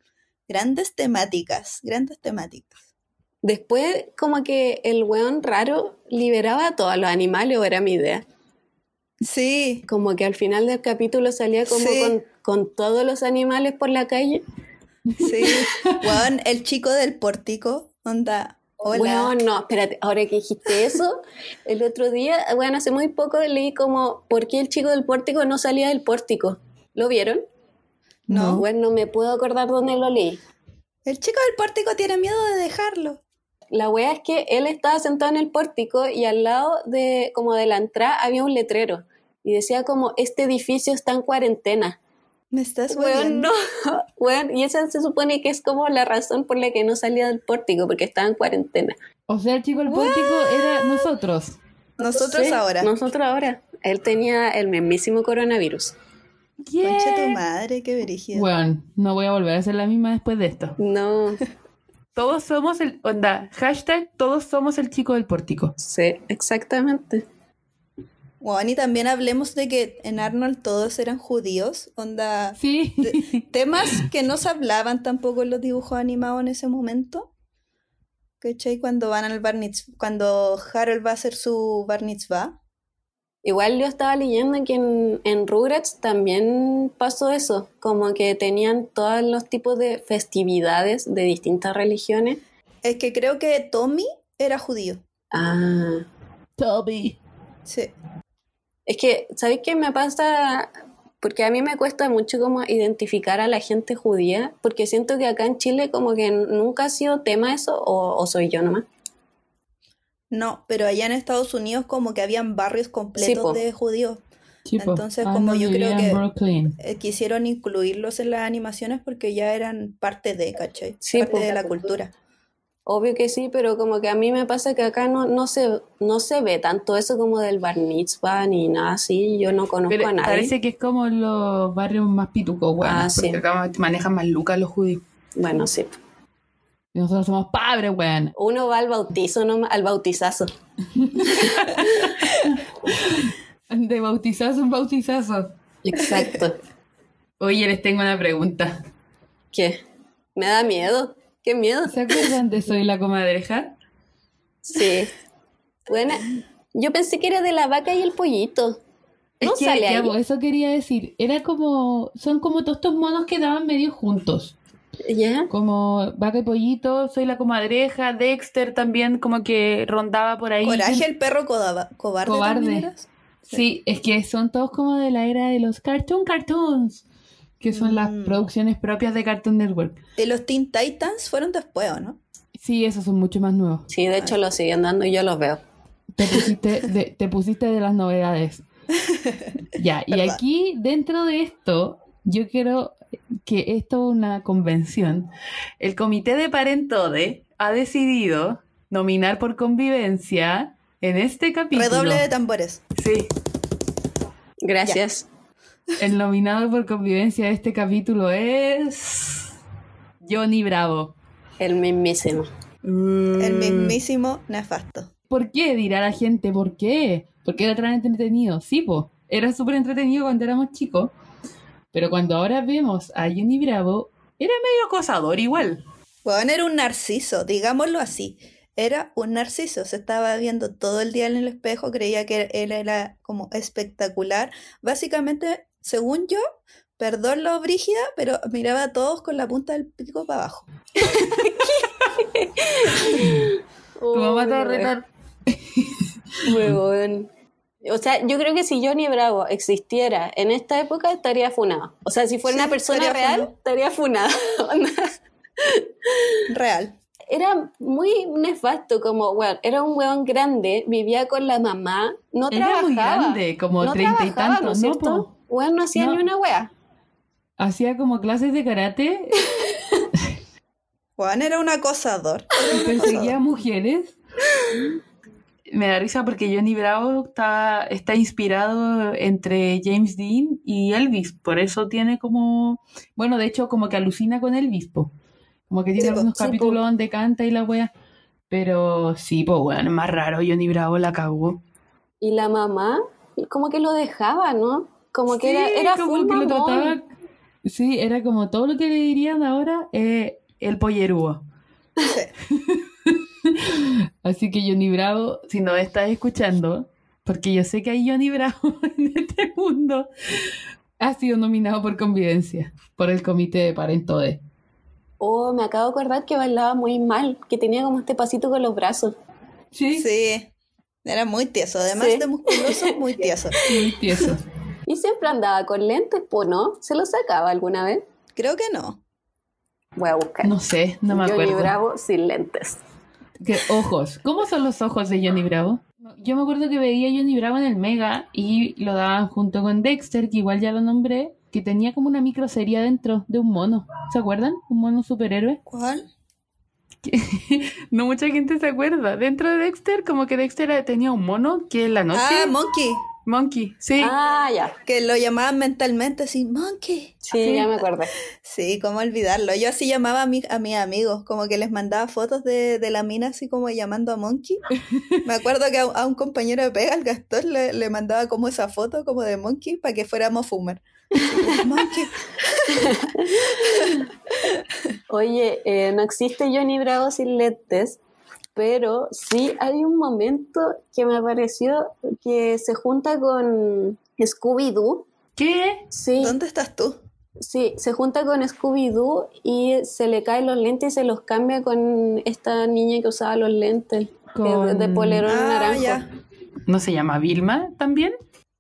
Grandes temáticas, grandes temáticas. Después, como que el weón raro liberaba a todos los animales, o era mi idea. Sí, Como que al final del capítulo salía como Sí. con, con todos los animales por la calle. sí. <laughs> Weón, el chico del pórtico, onda, hola. Weón, no, espérate, ahora que dijiste eso, el otro día, bueno, hace muy poco leí como, ¿por qué el chico del pórtico no salía del pórtico? ¿Lo vieron? No. Bueno, no me puedo acordar dónde lo leí. El chico del pórtico tiene miedo de dejarlo. La wea es que él estaba sentado en el pórtico y al lado de, como de la entrada, había un letrero. Y decía como, este edificio está en cuarentena. Me estás Weón, no. <laughs> Weón, y esa se supone que es como la razón por la que no salía del pórtico, porque estaba en cuarentena. O sea, el chico del pórtico era nosotros. Nosotros Sí, ahora. Nosotros ahora. Él tenía el mismísimo coronavirus. Conche tu ¿Qué? madre, qué brígido. Bueno, no voy a volver a ser la misma después de esto. No, Todos somos el, onda, hashtag, todos somos el chico del pórtico. sí, exactamente. Bueno, y también hablemos de que en Arnold todos eran judíos, onda, Sí. temas que no se hablaban tampoco en los dibujos animados en ese momento. ¿Cachai? Cuando van al bar cuando Harold va a hacer su bar mitzvah. Igual yo estaba leyendo que en, en Rugrats también pasó eso, como que tenían todos los tipos de festividades de distintas religiones. Es que creo que Tommy era judío. Ah, Toby. Sí. Es que, ¿sabéis qué me pasa? Porque a mí me cuesta mucho como identificar a la gente judía, porque siento que acá en Chile como que nunca ha sido tema eso, o, o soy yo nomás. No, pero allá en Estados Unidos como que habían barrios completos de judíos. Sí. Entonces, Ah, como yo creo que- Brooklyn. Eh, quisieron incluirlos en las animaciones porque ya eran parte de, ¿cachai? Sí, parte po. de la cultura. Obvio que sí, pero como que a mí me pasa que acá no, no, se, no se ve tanto eso como del bar mitzvah ni nada así. Yo no conozco Pero a nadie. parece que es como los barrios más pitucos, weón. Ah, sí. Acá manejan más lucas los judíos. Bueno, sí. Y nosotros somos padres, weón. Uno va al bautizo, no, al bautizazo. <laughs> De bautizazo en bautizazo. Exacto. Oye, les tengo una pregunta. ¿Qué? Me da miedo. ¿Qué miedo? ¿Se acuerdan de Soy la comadreja? Sí. Bueno, yo pensé que era de la vaca y el pollito. Es ¿No que, sale ahí? pues, eso quería decir. Era como. Son como todos estos monos que daban medio juntos. ¿Ya? Como Vaca y Pollito, Soy la comadreja, Dexter también, como que rondaba por ahí. Coraje, el perro codaba- cobarde. Cobarde. eras. Sí, es que son todos como de la era de los Cartoon Cartoons, que son las Mm. producciones propias de Cartoon Network. Y los Teen Titans fueron después, ¿o no? Sí, esos son mucho más nuevos. Sí, de hecho lo siguen dando y yo los veo. Te pusiste <laughs> de, te pusiste de las novedades. <laughs> Ya, y Verdad. aquí dentro de esto, yo quiero que esto es una convención. El comité de Parentode ha decidido nominar por convivencia en este capítulo. Redoble de tambores. Sí, Gracias. El nominado por convivencia de este capítulo es Johnny Bravo. El mismísimo. El Mm. mismísimo nefasto. ¿Por qué? Dirá la gente, ¿por qué? Porque era tan entretenido. Sí, po, era súper entretenido cuando éramos chicos. Pero cuando ahora vemos a Johnny Bravo, era medio acosador igual. Bueno, era un narciso, digámoslo así. Era un narciso, se estaba viendo todo el día en el espejo, creía que él era como espectacular. Básicamente, según yo, perdón lo brígida, pero miraba a todos con la punta del pico para abajo. <laughs> Tu mamá te va a retar. <laughs> huevón. O sea, yo creo que si Johnny Bravo existiera en esta época, estaría funado. O sea, si fuera Sí, una persona estaría real, funado. estaría funado. <laughs> Real. era muy nefasto, como, weón, era un weón grande, vivía con la mamá, no Era trabajaba. muy grande, como no treinta y trabajaba, ¿no tantos, es ¿no? No hacía No. ni una wea. Hacía como clases de karate <laughs> Juan era un acosador. y perseguía a mujeres. Me da risa porque Johnny Bravo está, está inspirado entre James Dean y Elvis. Por eso tiene como. Bueno, de hecho, como que alucina con Elvis, po. Como que tiene Sí, algunos sí, po. capítulos donde canta y la wea. Pero sí, pues bueno, es más raro. Johnny Bravo la cagó. Y la mamá, como que lo dejaba, ¿no? Como que Sí, era, era como full que lo mamón. trataba. Sí, era como todo lo que le dirían ahora, eh, el pollerúo. Sí. <laughs> Así que Johnny Bravo, si no estás escuchando, porque yo sé que hay Johnny Bravo <laughs> en este mundo, ha sido nominado por convivencia por el comité de Parentode. Oh, me acabo de acordar que bailaba muy mal, que tenía como este pasito con los brazos. Sí, Sí. Era muy tieso. Además Sí. de musculoso, muy tieso. <laughs> muy tieso. Y siempre andaba con lentes, pues no, ¿se los sacaba alguna vez? Creo que no. Voy a buscar. No sé, no me Johnny acuerdo. Bravo sin lentes. ¿Qué ojos? ¿Cómo son los ojos de Johnny Bravo? Yo me acuerdo que veía a Johnny Bravo en el Mega y lo daban junto con Dexter, que igual ya lo nombré, que tenía como una microserie dentro de un mono. ¿Se acuerdan? Un mono superhéroe. ¿Cuál? <laughs> No mucha gente se acuerda. Dentro de Dexter, como que Dexter tenía un mono que en la noche. Ah, Monkey. Monkey, sí. Ah, ya. Que lo llamaban mentalmente así, Monkey. Sí, ya me acordé. Sí, cómo olvidarlo. Yo así llamaba a, mi- a mis amigos, como que les mandaba fotos de, de la mina así como llamando a Monkey. Me acuerdo que a, a un compañero de pega, al Gastón, le, le mandaba como esa foto como de Monkey para que fuéramos fumar. Monkey. <laughs> Oye, eh, no existe Johnny Bravo sin lentes, pero sí hay un momento que me pareció que se junta con Scooby-Doo. ¿Qué? Sí, ¿Dónde estás tú? sí, se junta con Scooby-Doo y se le caen los lentes y se los cambia con esta niña que usaba los lentes de, polerón Ah, naranjo. ya. ¿No se llama Vilma también?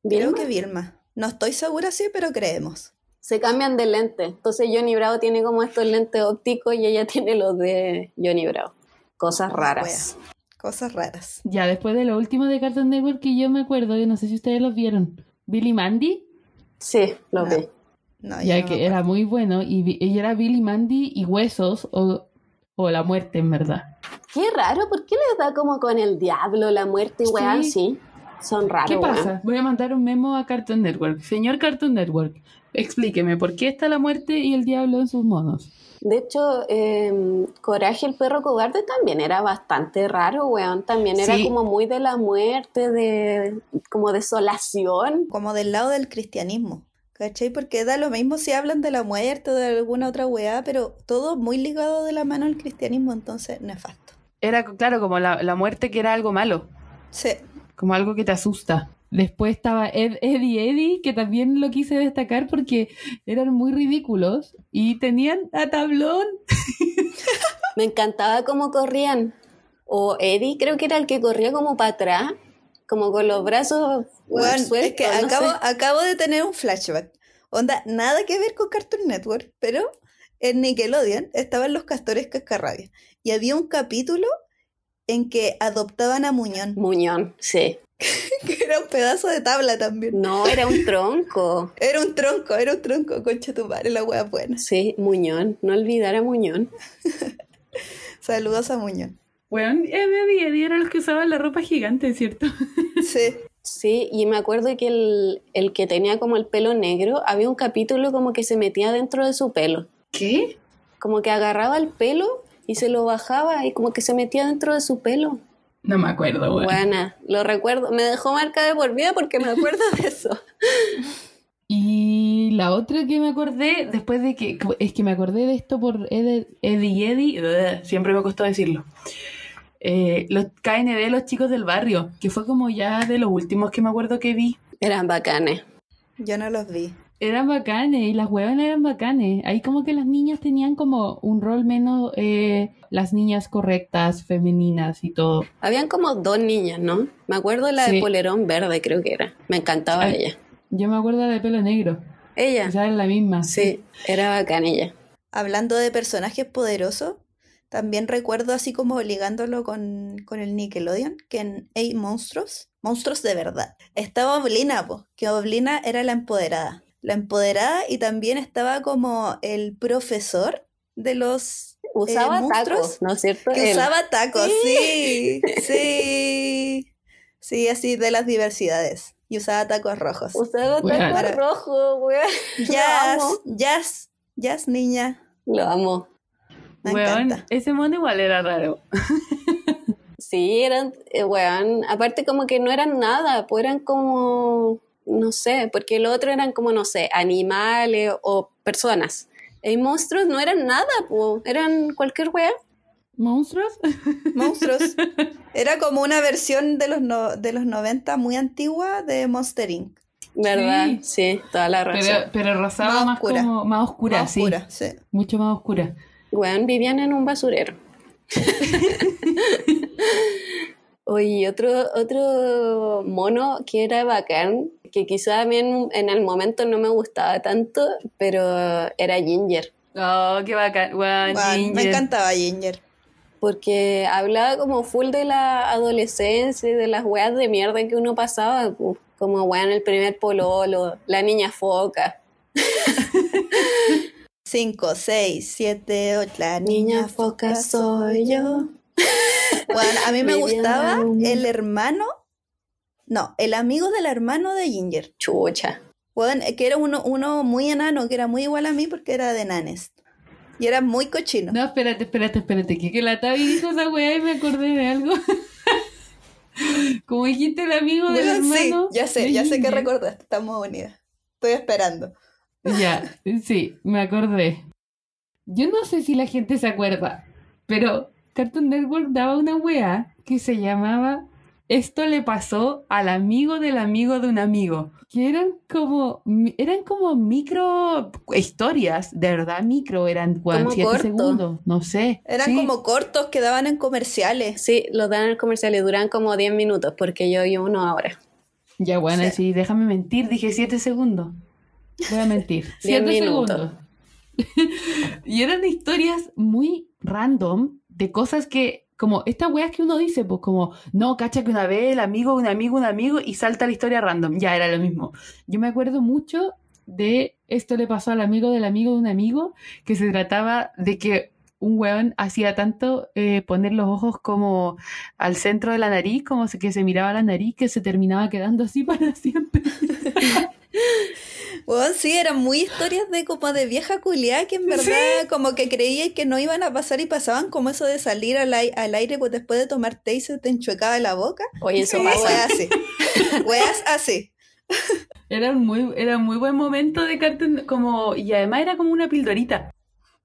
Creo ¿Vilma? que Vilma. No estoy segura, sí, pero creemos. Se cambian de lente. Entonces Johnny Bravo tiene como estos lentes ópticos y ella <laughs> tiene los de Johnny Bravo. Cosas raras. Cosas raras. Ya después de lo último de Cartoon Network que yo me acuerdo, yo no sé si ustedes los vieron. Billy Mandy, Sí, los No. vi. No, ya no que era muy bueno, y ella era Billy Mandy y Huesos o, o la muerte en verdad. Qué raro, ¿por qué les da como con el diablo, la muerte y weá Sí. así? Son raros. ¿Qué pasa? Voy a mandar un memo a Cartoon Network. Señor Cartoon Network, explíqueme, ¿por qué está la muerte y el diablo en sus monos? De hecho, eh, Coraje el perro cobarde también era bastante raro, weón. También era Sí. como muy de la muerte, de como desolación. Como del lado del cristianismo. ¿Cachai? Porque da lo mismo si hablan de la muerte o de alguna otra weá, pero todo muy ligado de la mano al cristianismo, entonces nefasto. Era, claro, como la, la muerte que era algo malo, Sí, como algo que te asusta. Después estaba Ed, Eddie Eddie, que también lo quise destacar porque eran muy ridículos y tenían a tablón. Me encantaba cómo corrían. O Eddie, creo que era el que corría como para atrás, como con los brazos Weón, es que no acabo, sé. acabo de tener un flashback. Onda, nada que ver con Cartoon Network, pero en Nickelodeon estaban los castores cascarrabias. Y había un capítulo en que adoptaban a Muñón, Muñón, sí. <laughs> que era un pedazo de tabla también. No, era un tronco. <laughs> Era un tronco, era un tronco, concha tu madre, la wea buena. Sí, Muñón. No olvidar a Muñón. <laughs> Saludos a Muñón. Bueno, Eddie Eddie eran los que usaban la ropa gigante, ¿cierto? Sí, Sí, y me acuerdo que el, el que tenía como el pelo negro, había un capítulo como que se metía dentro de su pelo. ¿Qué? Como que agarraba el pelo y se lo bajaba y como que se metía dentro de su pelo. No me acuerdo, bueno. Buena, lo recuerdo. Me dejó marca de por vida porque me acuerdo de eso. <laughs> Y la otra que me acordé, después de que, es que me acordé de esto por Ed- Eddie Eddie, ugh, siempre me costó decirlo. Eh, los KND, los chicos del barrio, que fue como ya de los últimos que me acuerdo que vi. Eran bacanes. yo no los vi. Eran bacanes y las huevas eran bacanes. Ahí como que las niñas tenían como un rol menos, eh, las niñas correctas, femeninas y todo. Habían como dos niñas, ¿no? Me acuerdo la Sí. de polerón verde, creo que era. Me encantaba Ay. ella. Yo me acuerdo de la de pelo negro, Ella, esa era la misma. sí, era bacán ella. Hablando de personajes poderosos, también recuerdo así como ligándolo con, con el Nickelodeon, que en Hey Monstruos, monstruos de verdad, estaba Oblina, po, que Oblina era la empoderada. La empoderada y también estaba como el profesor de los Usaba monstruos tacos, ¿no es cierto? que usaba tacos, sí, <laughs> sí, sí, así de las diversidades. Y usaba tacos rojos. Usaba tacos rojos, weón. <laughs> Jazz, jazz, jazz, niña. Lo amo. Me Weón, encanta. ese mono igual era raro. Sí, eran, eh, weón, aparte como que no eran nada, pues eran como, no sé, porque los otros eran como, no sé, animales o personas. Y monstruos no eran nada, pues, eran cualquier weá. ¿Monstruos? <laughs> Monstruos. <laughs> Era como una versión de los, no- de los 90 muy antigua de Monster Inc. ¿Verdad? Sí, toda la razón. Pero, pero rosada Más más, oscura. como, más oscura, Más sí. oscura, sí. Mucho más oscura. Weón, vivían en un basurero. <laughs> Oye, otro, otro mono que era bacán, que quizá a mí en, en el momento no me gustaba tanto, pero era Ginger. Oh, qué bacán. Guau, me encantaba Ginger. Porque hablaba como full de la adolescencia y de las weas de mierda que uno pasaba, como weón el primer pololo, la niña foca. 5, 6, 7, 8. La Niña foca soy yo. Bueno, a mí me <laughs> Viviana gustaba el hermano. No, el amigo del hermano de Ginger. Chucha. Bueno, que era uno, uno muy enano, que era muy igual a mí porque era de nanes. Y era muy cochino. No, espérate, espérate, espérate. Que, que la Tavi dijo esa weá y me acordé de algo. <laughs> Como dijiste el amigo del sí, hermano. ya sé, ya sé que recordaste. Estamos unidas. Estoy esperando. Ya, <laughs> sí, me acordé. Yo no sé si la gente se acuerda, pero Cartoon Network daba una weá que se llamaba Esto le pasó al amigo del amigo de un amigo. Que eran como, eran como micro historias, de verdad micro, eran weón, Como siete corto. segundos, no sé. Eran Sí. como cortos que daban en comerciales. Sí, los dan en el comercial y duran como 10 minutos, porque yo vi uno ahora. Ya, bueno, Sí. sí, déjame mentir, dije siete segundos. Voy a mentir. <laughs> Diez siete minutos. segundos. <laughs> y eran historias muy random de cosas que, como estas weas que uno dice, pues como, no, cacha que una vez el amigo, un amigo, un amigo, y salta la historia random. Ya era lo mismo. Yo me acuerdo mucho de esto le pasó al amigo del amigo de un amigo, que se trataba de que un weón hacía tanto eh, poner los ojos como al centro de la nariz, como que se miraba la nariz, que se terminaba quedando así <laughs> para siempre. <laughs> Bueno, sí, eran muy historias de como de vieja culiá que en verdad como que creía que no iban a pasar y pasaban como eso de salir al, al aire pues, después de tomar té y se te enchuecaba la boca. Oye, eso Weas pasa. así. <laughs> Weas así. Era un muy, era un muy buen momento de Cartoon, como, y además era como una pildorita.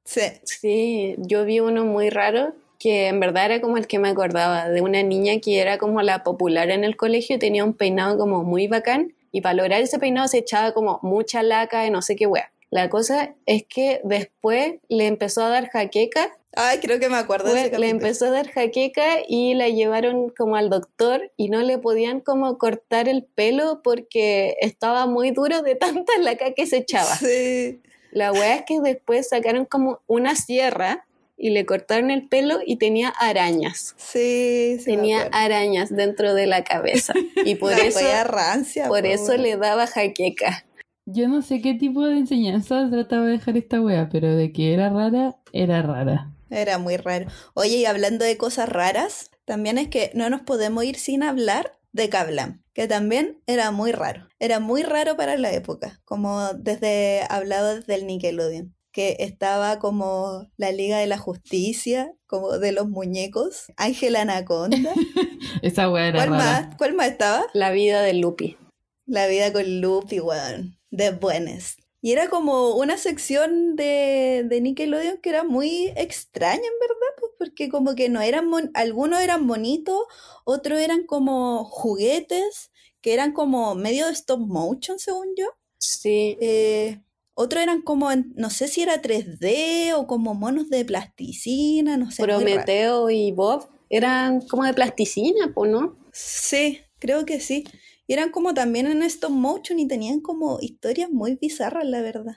Sí. Sí, yo vi uno muy raro que en verdad era como el que me acordaba, de una niña que era como la popular en el colegio y tenía un peinado como muy bacán y para lograr ese peinado se echaba como mucha laca y no sé qué wea. La cosa es que después le empezó a dar jaqueca Ay, creo que me acuerdo de ese le empezó a dar jaqueca y la llevaron como al doctor y no le podían como cortar el pelo porque estaba muy duro de tanta laca que se echaba. Sí. La weá es que después sacaron como una sierra y le cortaron el pelo y tenía arañas. Sí, sí. tenía arañas dentro de la cabeza y por <laughs> La eso rancia. por po, eso le daba jaqueca. Yo no sé qué tipo de enseñanza trataba de dejar esta wea, pero de que era rara, era rara. Era muy raro. Oye, y hablando de cosas raras, también es que no nos podemos ir sin hablar de Kablam, que también era muy raro. Era muy raro para la época, como desde hablado desde el Nickelodeon, que estaba como la Liga de la Justicia, como de los muñecos, Ángel Anaconda. <laughs> Esa wea era ¿Cuál rara. más? ¿Cuál más estaba? La vida de Lupi. La vida con Lupi, weón. De buenas. Y era como una sección de, de Nickelodeon que era muy extraña, en verdad, pues, porque como que no eran, mon- algunos eran bonitos, otros eran como juguetes, que eran como medio de stop motion, según yo. Sí, Eh, otros eran como, en- no sé si era 3D o como monos de plasticina, no sé. Prometeo y Bob eran como de plasticina, pues, ¿no? Sí, creo que sí. Y eran como también en stop motion y tenían como historias muy bizarras, la verdad.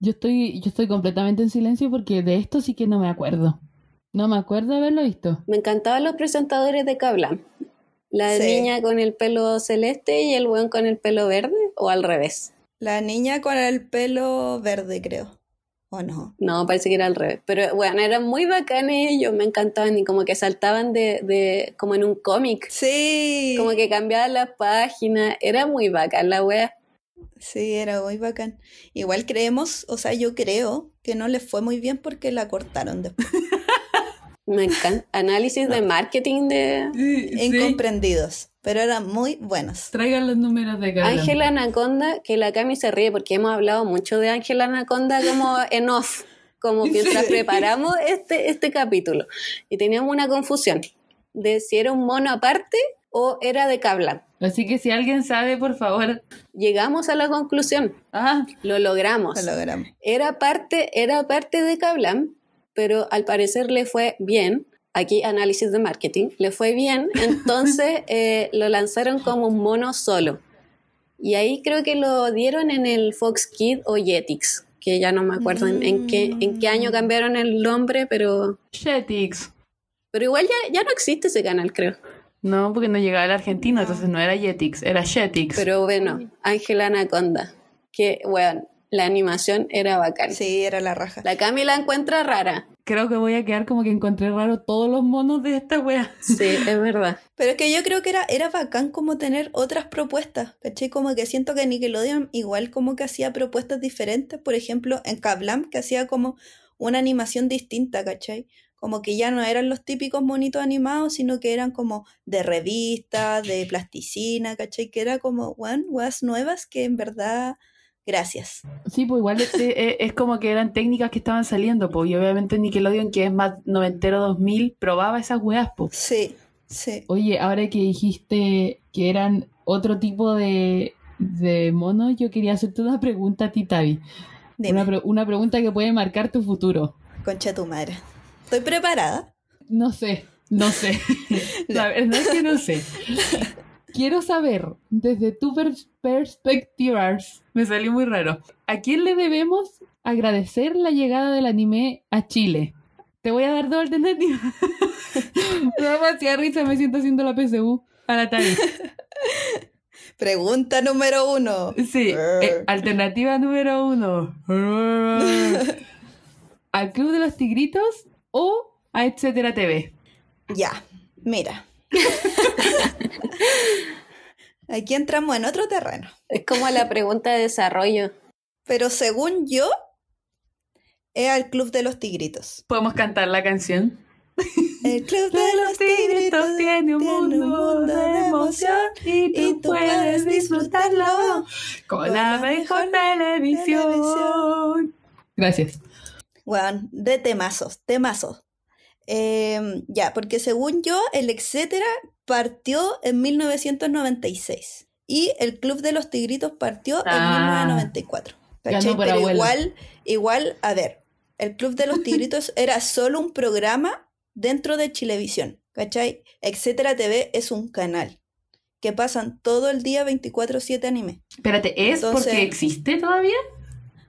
Yo estoy, yo estoy completamente en silencio porque de esto sí que no me acuerdo. No me acuerdo haberlo visto. Me encantaban los presentadores de Kablam. La Sí. niña con el pelo celeste y el weón con el pelo verde, o al revés. La niña con el pelo verde, creo. ¿O no? No, parece que era al revés. Pero bueno, eran muy bacanes ellos, me encantaban y como que saltaban de, de como en un cómic. Sí. Como que cambiaban las páginas. Era muy bacán la wea. Sí, era muy bacán. Igual creemos, o sea, yo creo que no les fue muy bien porque la cortaron después. <laughs> Me encanta. Análisis de marketing de Incomprendidos, pero eran muy buenos. Traigan los números de cada. Ángela Anaconda, que la Cami se ríe porque hemos hablado mucho de Ángela Anaconda como <laughs> en off, como mientras preparamos este, este capítulo. Y teníamos una confusión de si era un mono aparte o era de Kablam. Así que si alguien sabe, por favor. Llegamos a la conclusión, Ah, lo logramos. Lo logramos. Era parte, era parte de Kablam, pero al parecer le fue bien. Aquí análisis de marketing, le fue bien, <laughs> entonces eh, lo lanzaron como un mono solo. Y ahí creo que lo dieron en el Fox Kid o Jetix, que ya no me acuerdo en, en qué, en qué año cambiaron el nombre, pero, Jetix. pero igual ya, ya no existe ese canal, creo. No, porque no llegaba el argentino, entonces no era Jetix, era Jetix. Pero bueno, Ángela Anaconda, que bueno, la animación era bacán. Sí, era la raja. La Cami la encuentra rara. Creo que voy a quedar como que encontré raro todos los monos de esta wea. Sí, es verdad. <laughs> Pero es que yo creo que era, era bacán como tener otras propuestas, ¿cachai? Como que siento que Nickelodeon igual como que hacía propuestas diferentes, por ejemplo, en Kablam, que hacía como una animación distinta, ¿cachai? Como que ya no eran los típicos monitos animados, sino que eran como de revista, de plasticina, ¿cachai? Que era como, bueno, weas nuevas que en verdad, gracias. Sí, pues igual es, es- es como que eran técnicas que estaban saliendo, pues, y obviamente Nickelodeon, que es más noventero 2000, probaba esas weas, pues. Sí, sí. Oye, ahora que dijiste que eran otro tipo de, de monos, yo quería hacerte una pregunta a ti, Tavi. Dime, Una, pre- una pregunta que puede marcar tu futuro. concha tu madre. ¿Estoy preparada? No sé, no sé. <laughs> La verdad es que no sé. <laughs> Quiero saber, desde tu pers- perspectiva, me salió muy raro, ¿a quién le debemos agradecer la llegada del anime a Chile? Te voy a dar dos alternativas. <laughs> Me da demasiada risa, me siento haciendo la PSU a la. <laughs> Pregunta número uno. Sí, eh, alternativa número uno. <laughs> ¿Al Club de los Tigritos o a Etcétera TV? Ya, mira. <laughs> Aquí entramos en otro terreno. Es como la pregunta de desarrollo. Pero según yo, es al Club de los Tigritos. ¿Podemos cantar la canción? El club de los tigritos tiene un mundo de emoción y tú puedes disfrutarlo con la mejor televisión. Gracias. Bueno, de temazos, temazos. Em, ya, porque según yo, el etcétera partió en 1996 y el Club de los Tigritos partió en Ah. 1994. ¿cachai? por Pero abuelo. igual, igual, a ver, el Club de los <laughs> Tigritos era solo un programa dentro de Chilevisión, ¿cachai? Etcétera TV es un canal que pasan todo el día 24/7 anime. Espérate, ¿es Entonces- porque existe todavía?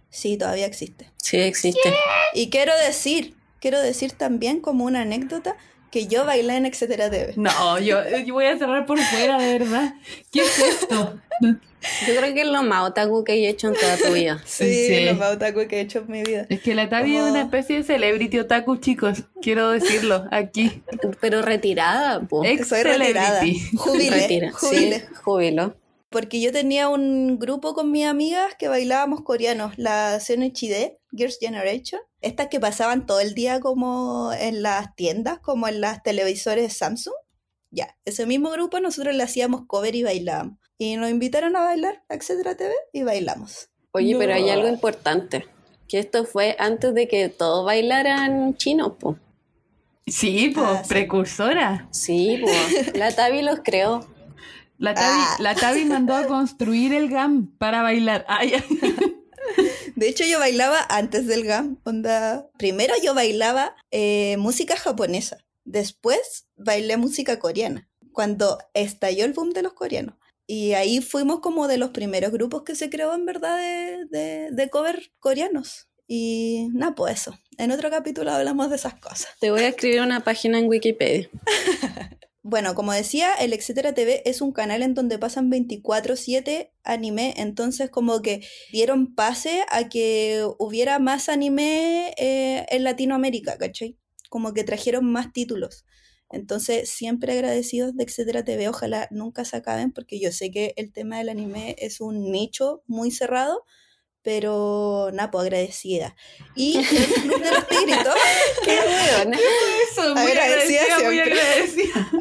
Sí, todavía existe. Sí, existe. Y quiero decir, quiero decir también como una anécdota que yo bailé en Etcétera TV. No, yo, yo voy a cerrar por fuera, de verdad. ¿Qué es esto? Yo creo que es lo más otaku que he hecho en toda tu vida. <laughs> Sí, Sí. lo más otaku que he hecho en mi vida. Es que la Tavi es Como- una especie de celebrity otaku, chicos. Quiero decirlo aquí. Pero retirada, po. Ex Soy retirada. celebrity. Jubilé, Retira. jubilé. Sí. Porque yo tenía un grupo con mis amigas que bailábamos coreanos, la Senoichide, Girls' Generation. Estas que pasaban todo el día como en las tiendas, como en las televisores Samsung. Ya, ese mismo grupo nosotros le hacíamos cover y bailábamos. Y nos invitaron a bailar a Etcétera TV y bailamos. Oye, pero hay algo importante. Que esto fue antes de que todos bailaran chino, po. Sí, pues, Ah, sí. precursora. Sí, po. La Tavi los creó. La Tavi, Ah. la Tavi <laughs> mandó a construir el GAM para bailar. Ay, <laughs> De hecho, yo bailaba antes del GAM. Onda. Primero yo bailaba eh, música japonesa. Después bailé música coreana. Cuando estalló el boom de los coreanos. Y ahí fuimos como de los primeros grupos que se creó en verdad de, de, de cover coreanos. Y nada, pues eso. En otro capítulo hablamos de esas cosas. Te voy a escribir una página en Wikipedia. <laughs> Bueno, como decía, el Etcétera TV es un canal en donde pasan 24/7 anime, entonces como que dieron pase a que hubiera más anime eh, en Latinoamérica, ¿cachai? Como que trajeron más títulos. Entonces, siempre agradecidos de Etcétera TV, ojalá nunca se acaben, porque yo sé que el tema del anime es un nicho muy cerrado, pero nada, pues agradecida. Y <laughs> el Club de los Tigritos, <laughs> ¡Qué weona! <laughs> eso, muy Agradecida agradecida, muy agradecida.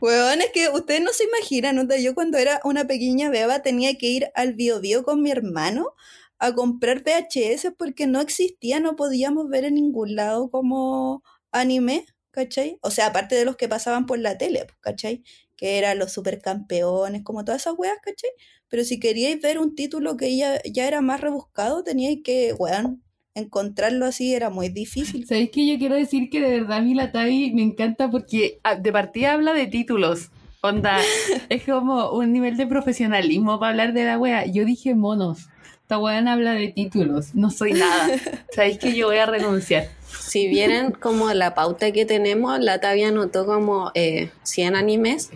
Weón, es que ustedes no se imaginan, onda, yo cuando era una pequeña beba tenía que ir al Bio Bio con mi hermano a comprar VHS porque no existía, no podíamos ver en ningún lado como anime, ¿cachai? O sea, aparte de los que pasaban por la tele, pues, ¿cachai? Que eran los supercampeones, como todas esas weas, ¿cachai? Pero si queríais ver un título que ya, ya era más rebuscado, teníais que, weón, encontrarlo así era muy difícil. <laughs> ¿Sabéis que yo quiero decir que de verdad a mí la Tavi me encanta porque ah, de partida habla de títulos? Onda, <laughs> es como un nivel de profesionalismo para hablar de la wea. Yo dije monos. Esta weá habla de títulos. No soy nada. <laughs> ¿Sabéis que yo voy a renunciar? Si vieran como la pauta que tenemos, la Tavi anotó como eh, 100 animes.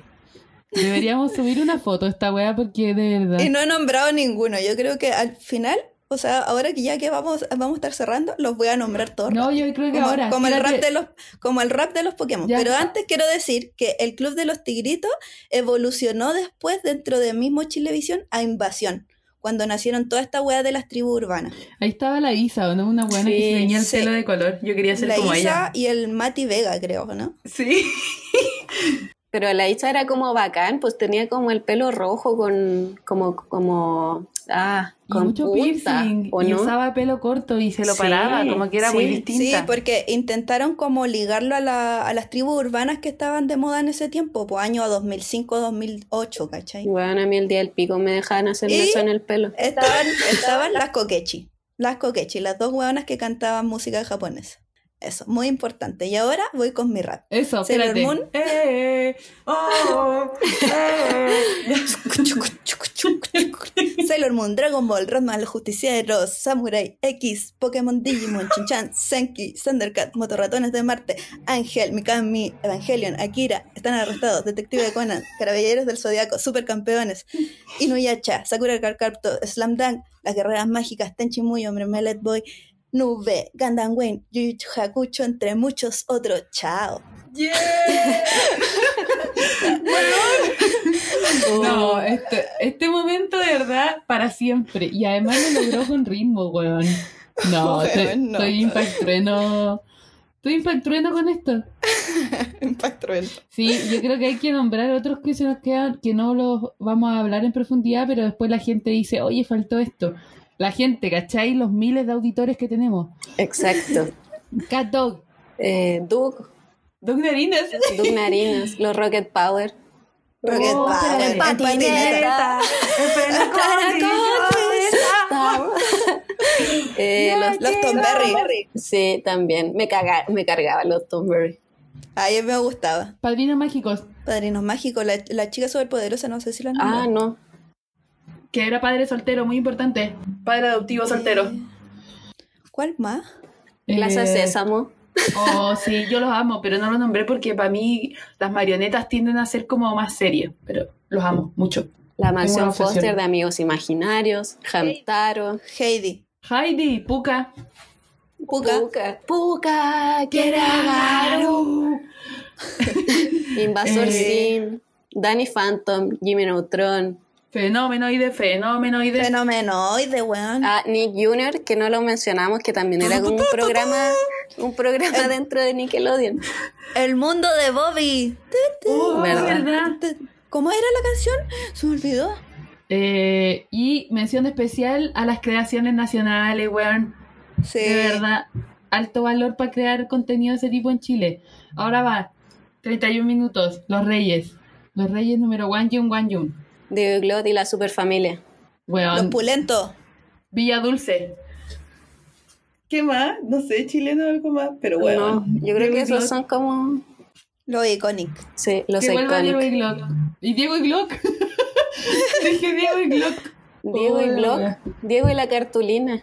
Deberíamos subir una foto a esta wea porque de verdad. Y no he nombrado ninguno. Yo creo que al final, o sea, ahora que ya que vamos, vamos a estar cerrando, los voy a nombrar todos. No, yo creo que como, ahora. como el rap de los, como el rap de los Pokémon. Ya. Pero antes quiero decir que el Club de los Tigritos evolucionó después dentro de mismo Chilevisión a Invasión. Cuando nacieron toda esta wea de las tribus urbanas. Ahí estaba la Isa, ¿o no? Una buena que Sí, se tenía el sí. pelo de color. Yo quería ser La como Isa ella. y el Mati Vega, creo, ¿no? Sí. <laughs> Pero la Isa era como bacán, pues tenía como el pelo rojo con como como ah, Y con mucho punta, piercing. ¿o Y no? usaba pelo corto y se lo Sí, paraba, como que era muy sí. distinta. Sí, porque intentaron como ligarlo a, la- a las tribus urbanas que estaban de moda en ese tiempo, pues año 2005-2008, ¿cachai? Bueno, a mí el día del pico me dejaban hacerme Y- eso en el pelo. Estaban, estaban las Kokechi, las Kokechi, las dos hueonas que cantaban música japonesa. Eso, muy importante. Y ahora voy con mi rap. Eso, Sailor espérate. Moon. Eh, oh, eh. <laughs> Sailor Moon, Dragon Ball, Ranma, los justicieros, Samurai, X, Pokémon Digimon, Chinchan, Senki, Thundercat, Motorratones de Marte, Ángel, Mikami, Evangelion, Akira, están arrestados, Detective Conan, Caraballeros del Zodiaco, Supercampeones, Inuyasha, Sakura Card Captor, Slam Dunk, Las Guerreras Mágicas, Tenchi Muyo, Melet Boy, Nube, Gundam Wayne, Yu Yu Hakucho, entre muchos otros. Chao. <laughs> No, este, este momento de verdad para siempre. Y además lo logró con ritmo, weón. No, <laughs> Weón, estoy, no. estoy impactrueno. Estoy impactrueno con esto. <laughs> Impacto cruento. Sí, yo creo que hay que nombrar otros que se nos quedan, que no los vamos a hablar en profundidad, pero después la gente dice, oye, faltó esto. La gente, ¿cachai? Los miles de auditores que tenemos. Exacto. <laughs> Cat Dog, Eh, Doug, Dog Narinas. Doug Narinas, los Rocket Power. Rocket Oh, Power, en en patineta. <laughs> <laughs> Eh, los, Los Tomberry. sí, también. Me, caga, me cargaba los Tomberry. A mí me gustaba. Padrinos mágicos, Padrinos Mágicos, la, la chica superpoderosa, no sé si la Ah, no. Que era padre soltero, muy importante. Padre adoptivo soltero. ¿Cuál más? Plaza Eh, Sésamo. <laughs> Oh, sí, yo los amo, pero no los nombré porque para mí las marionetas tienden a ser como más serias, pero los amo mucho. La mansión. Foster de Amigos Imaginarios. Hamtaro. Heidi. Heidi, Puka. Puka. Puka. Puka. <laughs> Invasor Eh. Sim. Danny Phantom. Jimmy Neutron. Fenomenoide, fenomenoide. Fenomenoide, weón. Ah, Nick Jr., que no lo mencionamos, que también era como un <laughs> programa, un programa dentro de Nickelodeon. El mundo de Bobby. Oh, ¿Verdad? ¿verdad? ¿Cómo era la canción? Se me olvidó. Eh, y mención especial a las creaciones nacionales, weón. Sí. De verdad, alto valor para crear contenido de ese tipo en Chile. Ahora va, 31 minutos, Los Reyes. Los Reyes número One Yun One Yun. De Glot y la Superfamilia. Los Weón, pulentos. Villa Dulce. ¿Qué más? No sé, chileno algo más, pero No, yo creo que esos son como. Los iconic. Sí, los Que vuelva Diego y icónicos. Glock. ¿Y Diego y Glock? <laughs> Dije Diego y Glock. Diego y Glock. Diego y la cartulina.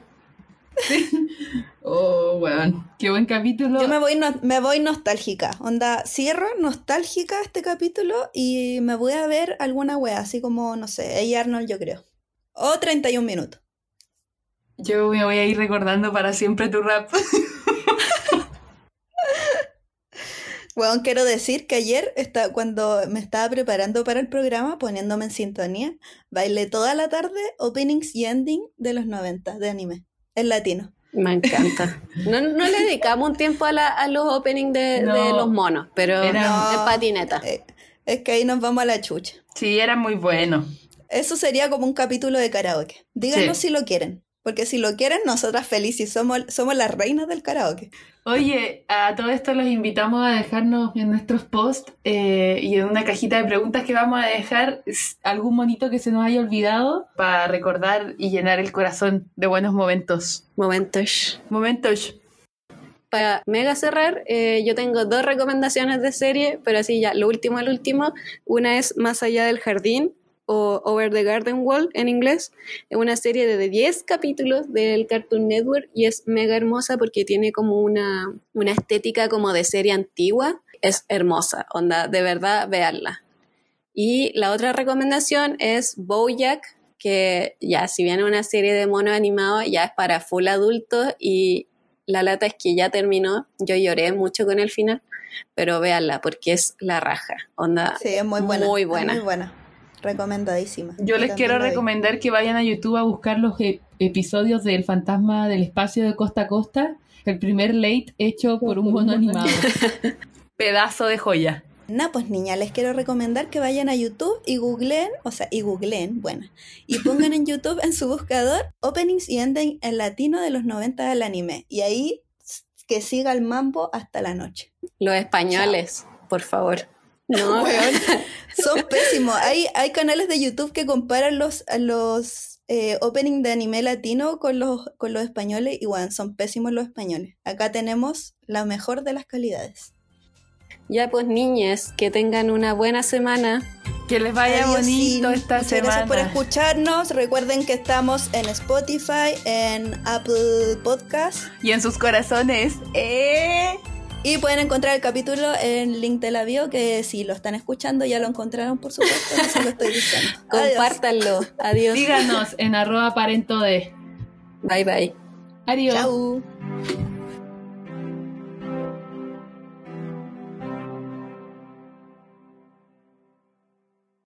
<laughs> Oh, weón. Qué buen capítulo. Yo me voy, no- me voy nostálgica. Onda, cierro nostálgica este capítulo y me voy a ver alguna wea, así como, no sé, ella Arnold, yo creo. O 31 minutos. Yo me voy a ir recordando para siempre tu rap. <laughs> Bueno, quiero decir que ayer, está, cuando me estaba preparando para el programa, poniéndome en sintonía, bailé toda la tarde openings y ending de los 90 de anime, en latino. Me encanta. No, no le dedicamos un tiempo a, la- a los openings de, No. de los monos, pero Era- en patineta. Eh, es que ahí nos vamos a la chucha. Sí, era muy bueno. Eso sería como un capítulo de karaoke. Díganos Sí. si lo quieren. Porque si lo quieren, nosotras felices somos, somos las reinas del karaoke. Oye, a todo esto los invitamos a dejarnos en nuestros posts eh, y en una cajita de preguntas que vamos a dejar algún monito que se nos haya olvidado para recordar y llenar el corazón de buenos momentos. Momentos. Momentos. Para mega cerrar, eh, yo tengo dos recomendaciones de serie, pero así ya, lo último, el último. Una es Más allá del jardín o Over the Garden Wall en inglés. Es una serie de 10 capítulos del Cartoon Network y es mega hermosa porque tiene como una, una estética como de serie antigua. Es hermosa, onda, de verdad, veanla. Y la otra recomendación es Bojack, que ya, si bien es una serie de monos animados, ya es para full adultos y la lata es que ya terminó. Yo lloré mucho con el final, pero véanla porque es la raja. Onda, Sí, es muy buena. Muy es buena. muy buena. Recomendadísima. Yo les quiero recomendar que vayan a YouTube a buscar los e- episodios del Fantasma del Espacio de Costa a Costa, el primer late hecho por un mono animado. <laughs> Pedazo de joya. Nah, pues niña, les quiero recomendar que vayan a YouTube y googleen, o sea, y googleen, bueno, y pongan en YouTube en su buscador openings y ending en latino de los 90 del anime. Y ahí que siga el mambo hasta la noche. los españoles, por favor. No, <laughs> Weón, son pésimos. Hay, hay canales de YouTube que comparan los, los eh, openings de anime latino con los, con los españoles y bueno, son pésimos los españoles. Acá tenemos la mejor de las calidades. ya pues niñes, que tengan una buena semana. Que les vaya Adiós, bonito Sin. esta Muchas semana. gracias por escucharnos. Recuerden que estamos en Spotify, en Apple Podcast Y en sus corazones. ¡Eh! Y pueden encontrar el capítulo en el link de la bio que si lo están escuchando ya lo encontraron por supuesto, no se lo estoy diciendo. <laughs> Compártanlo. Adiós. Díganos en arroba parento de. Bye bye. Adiós. Chau.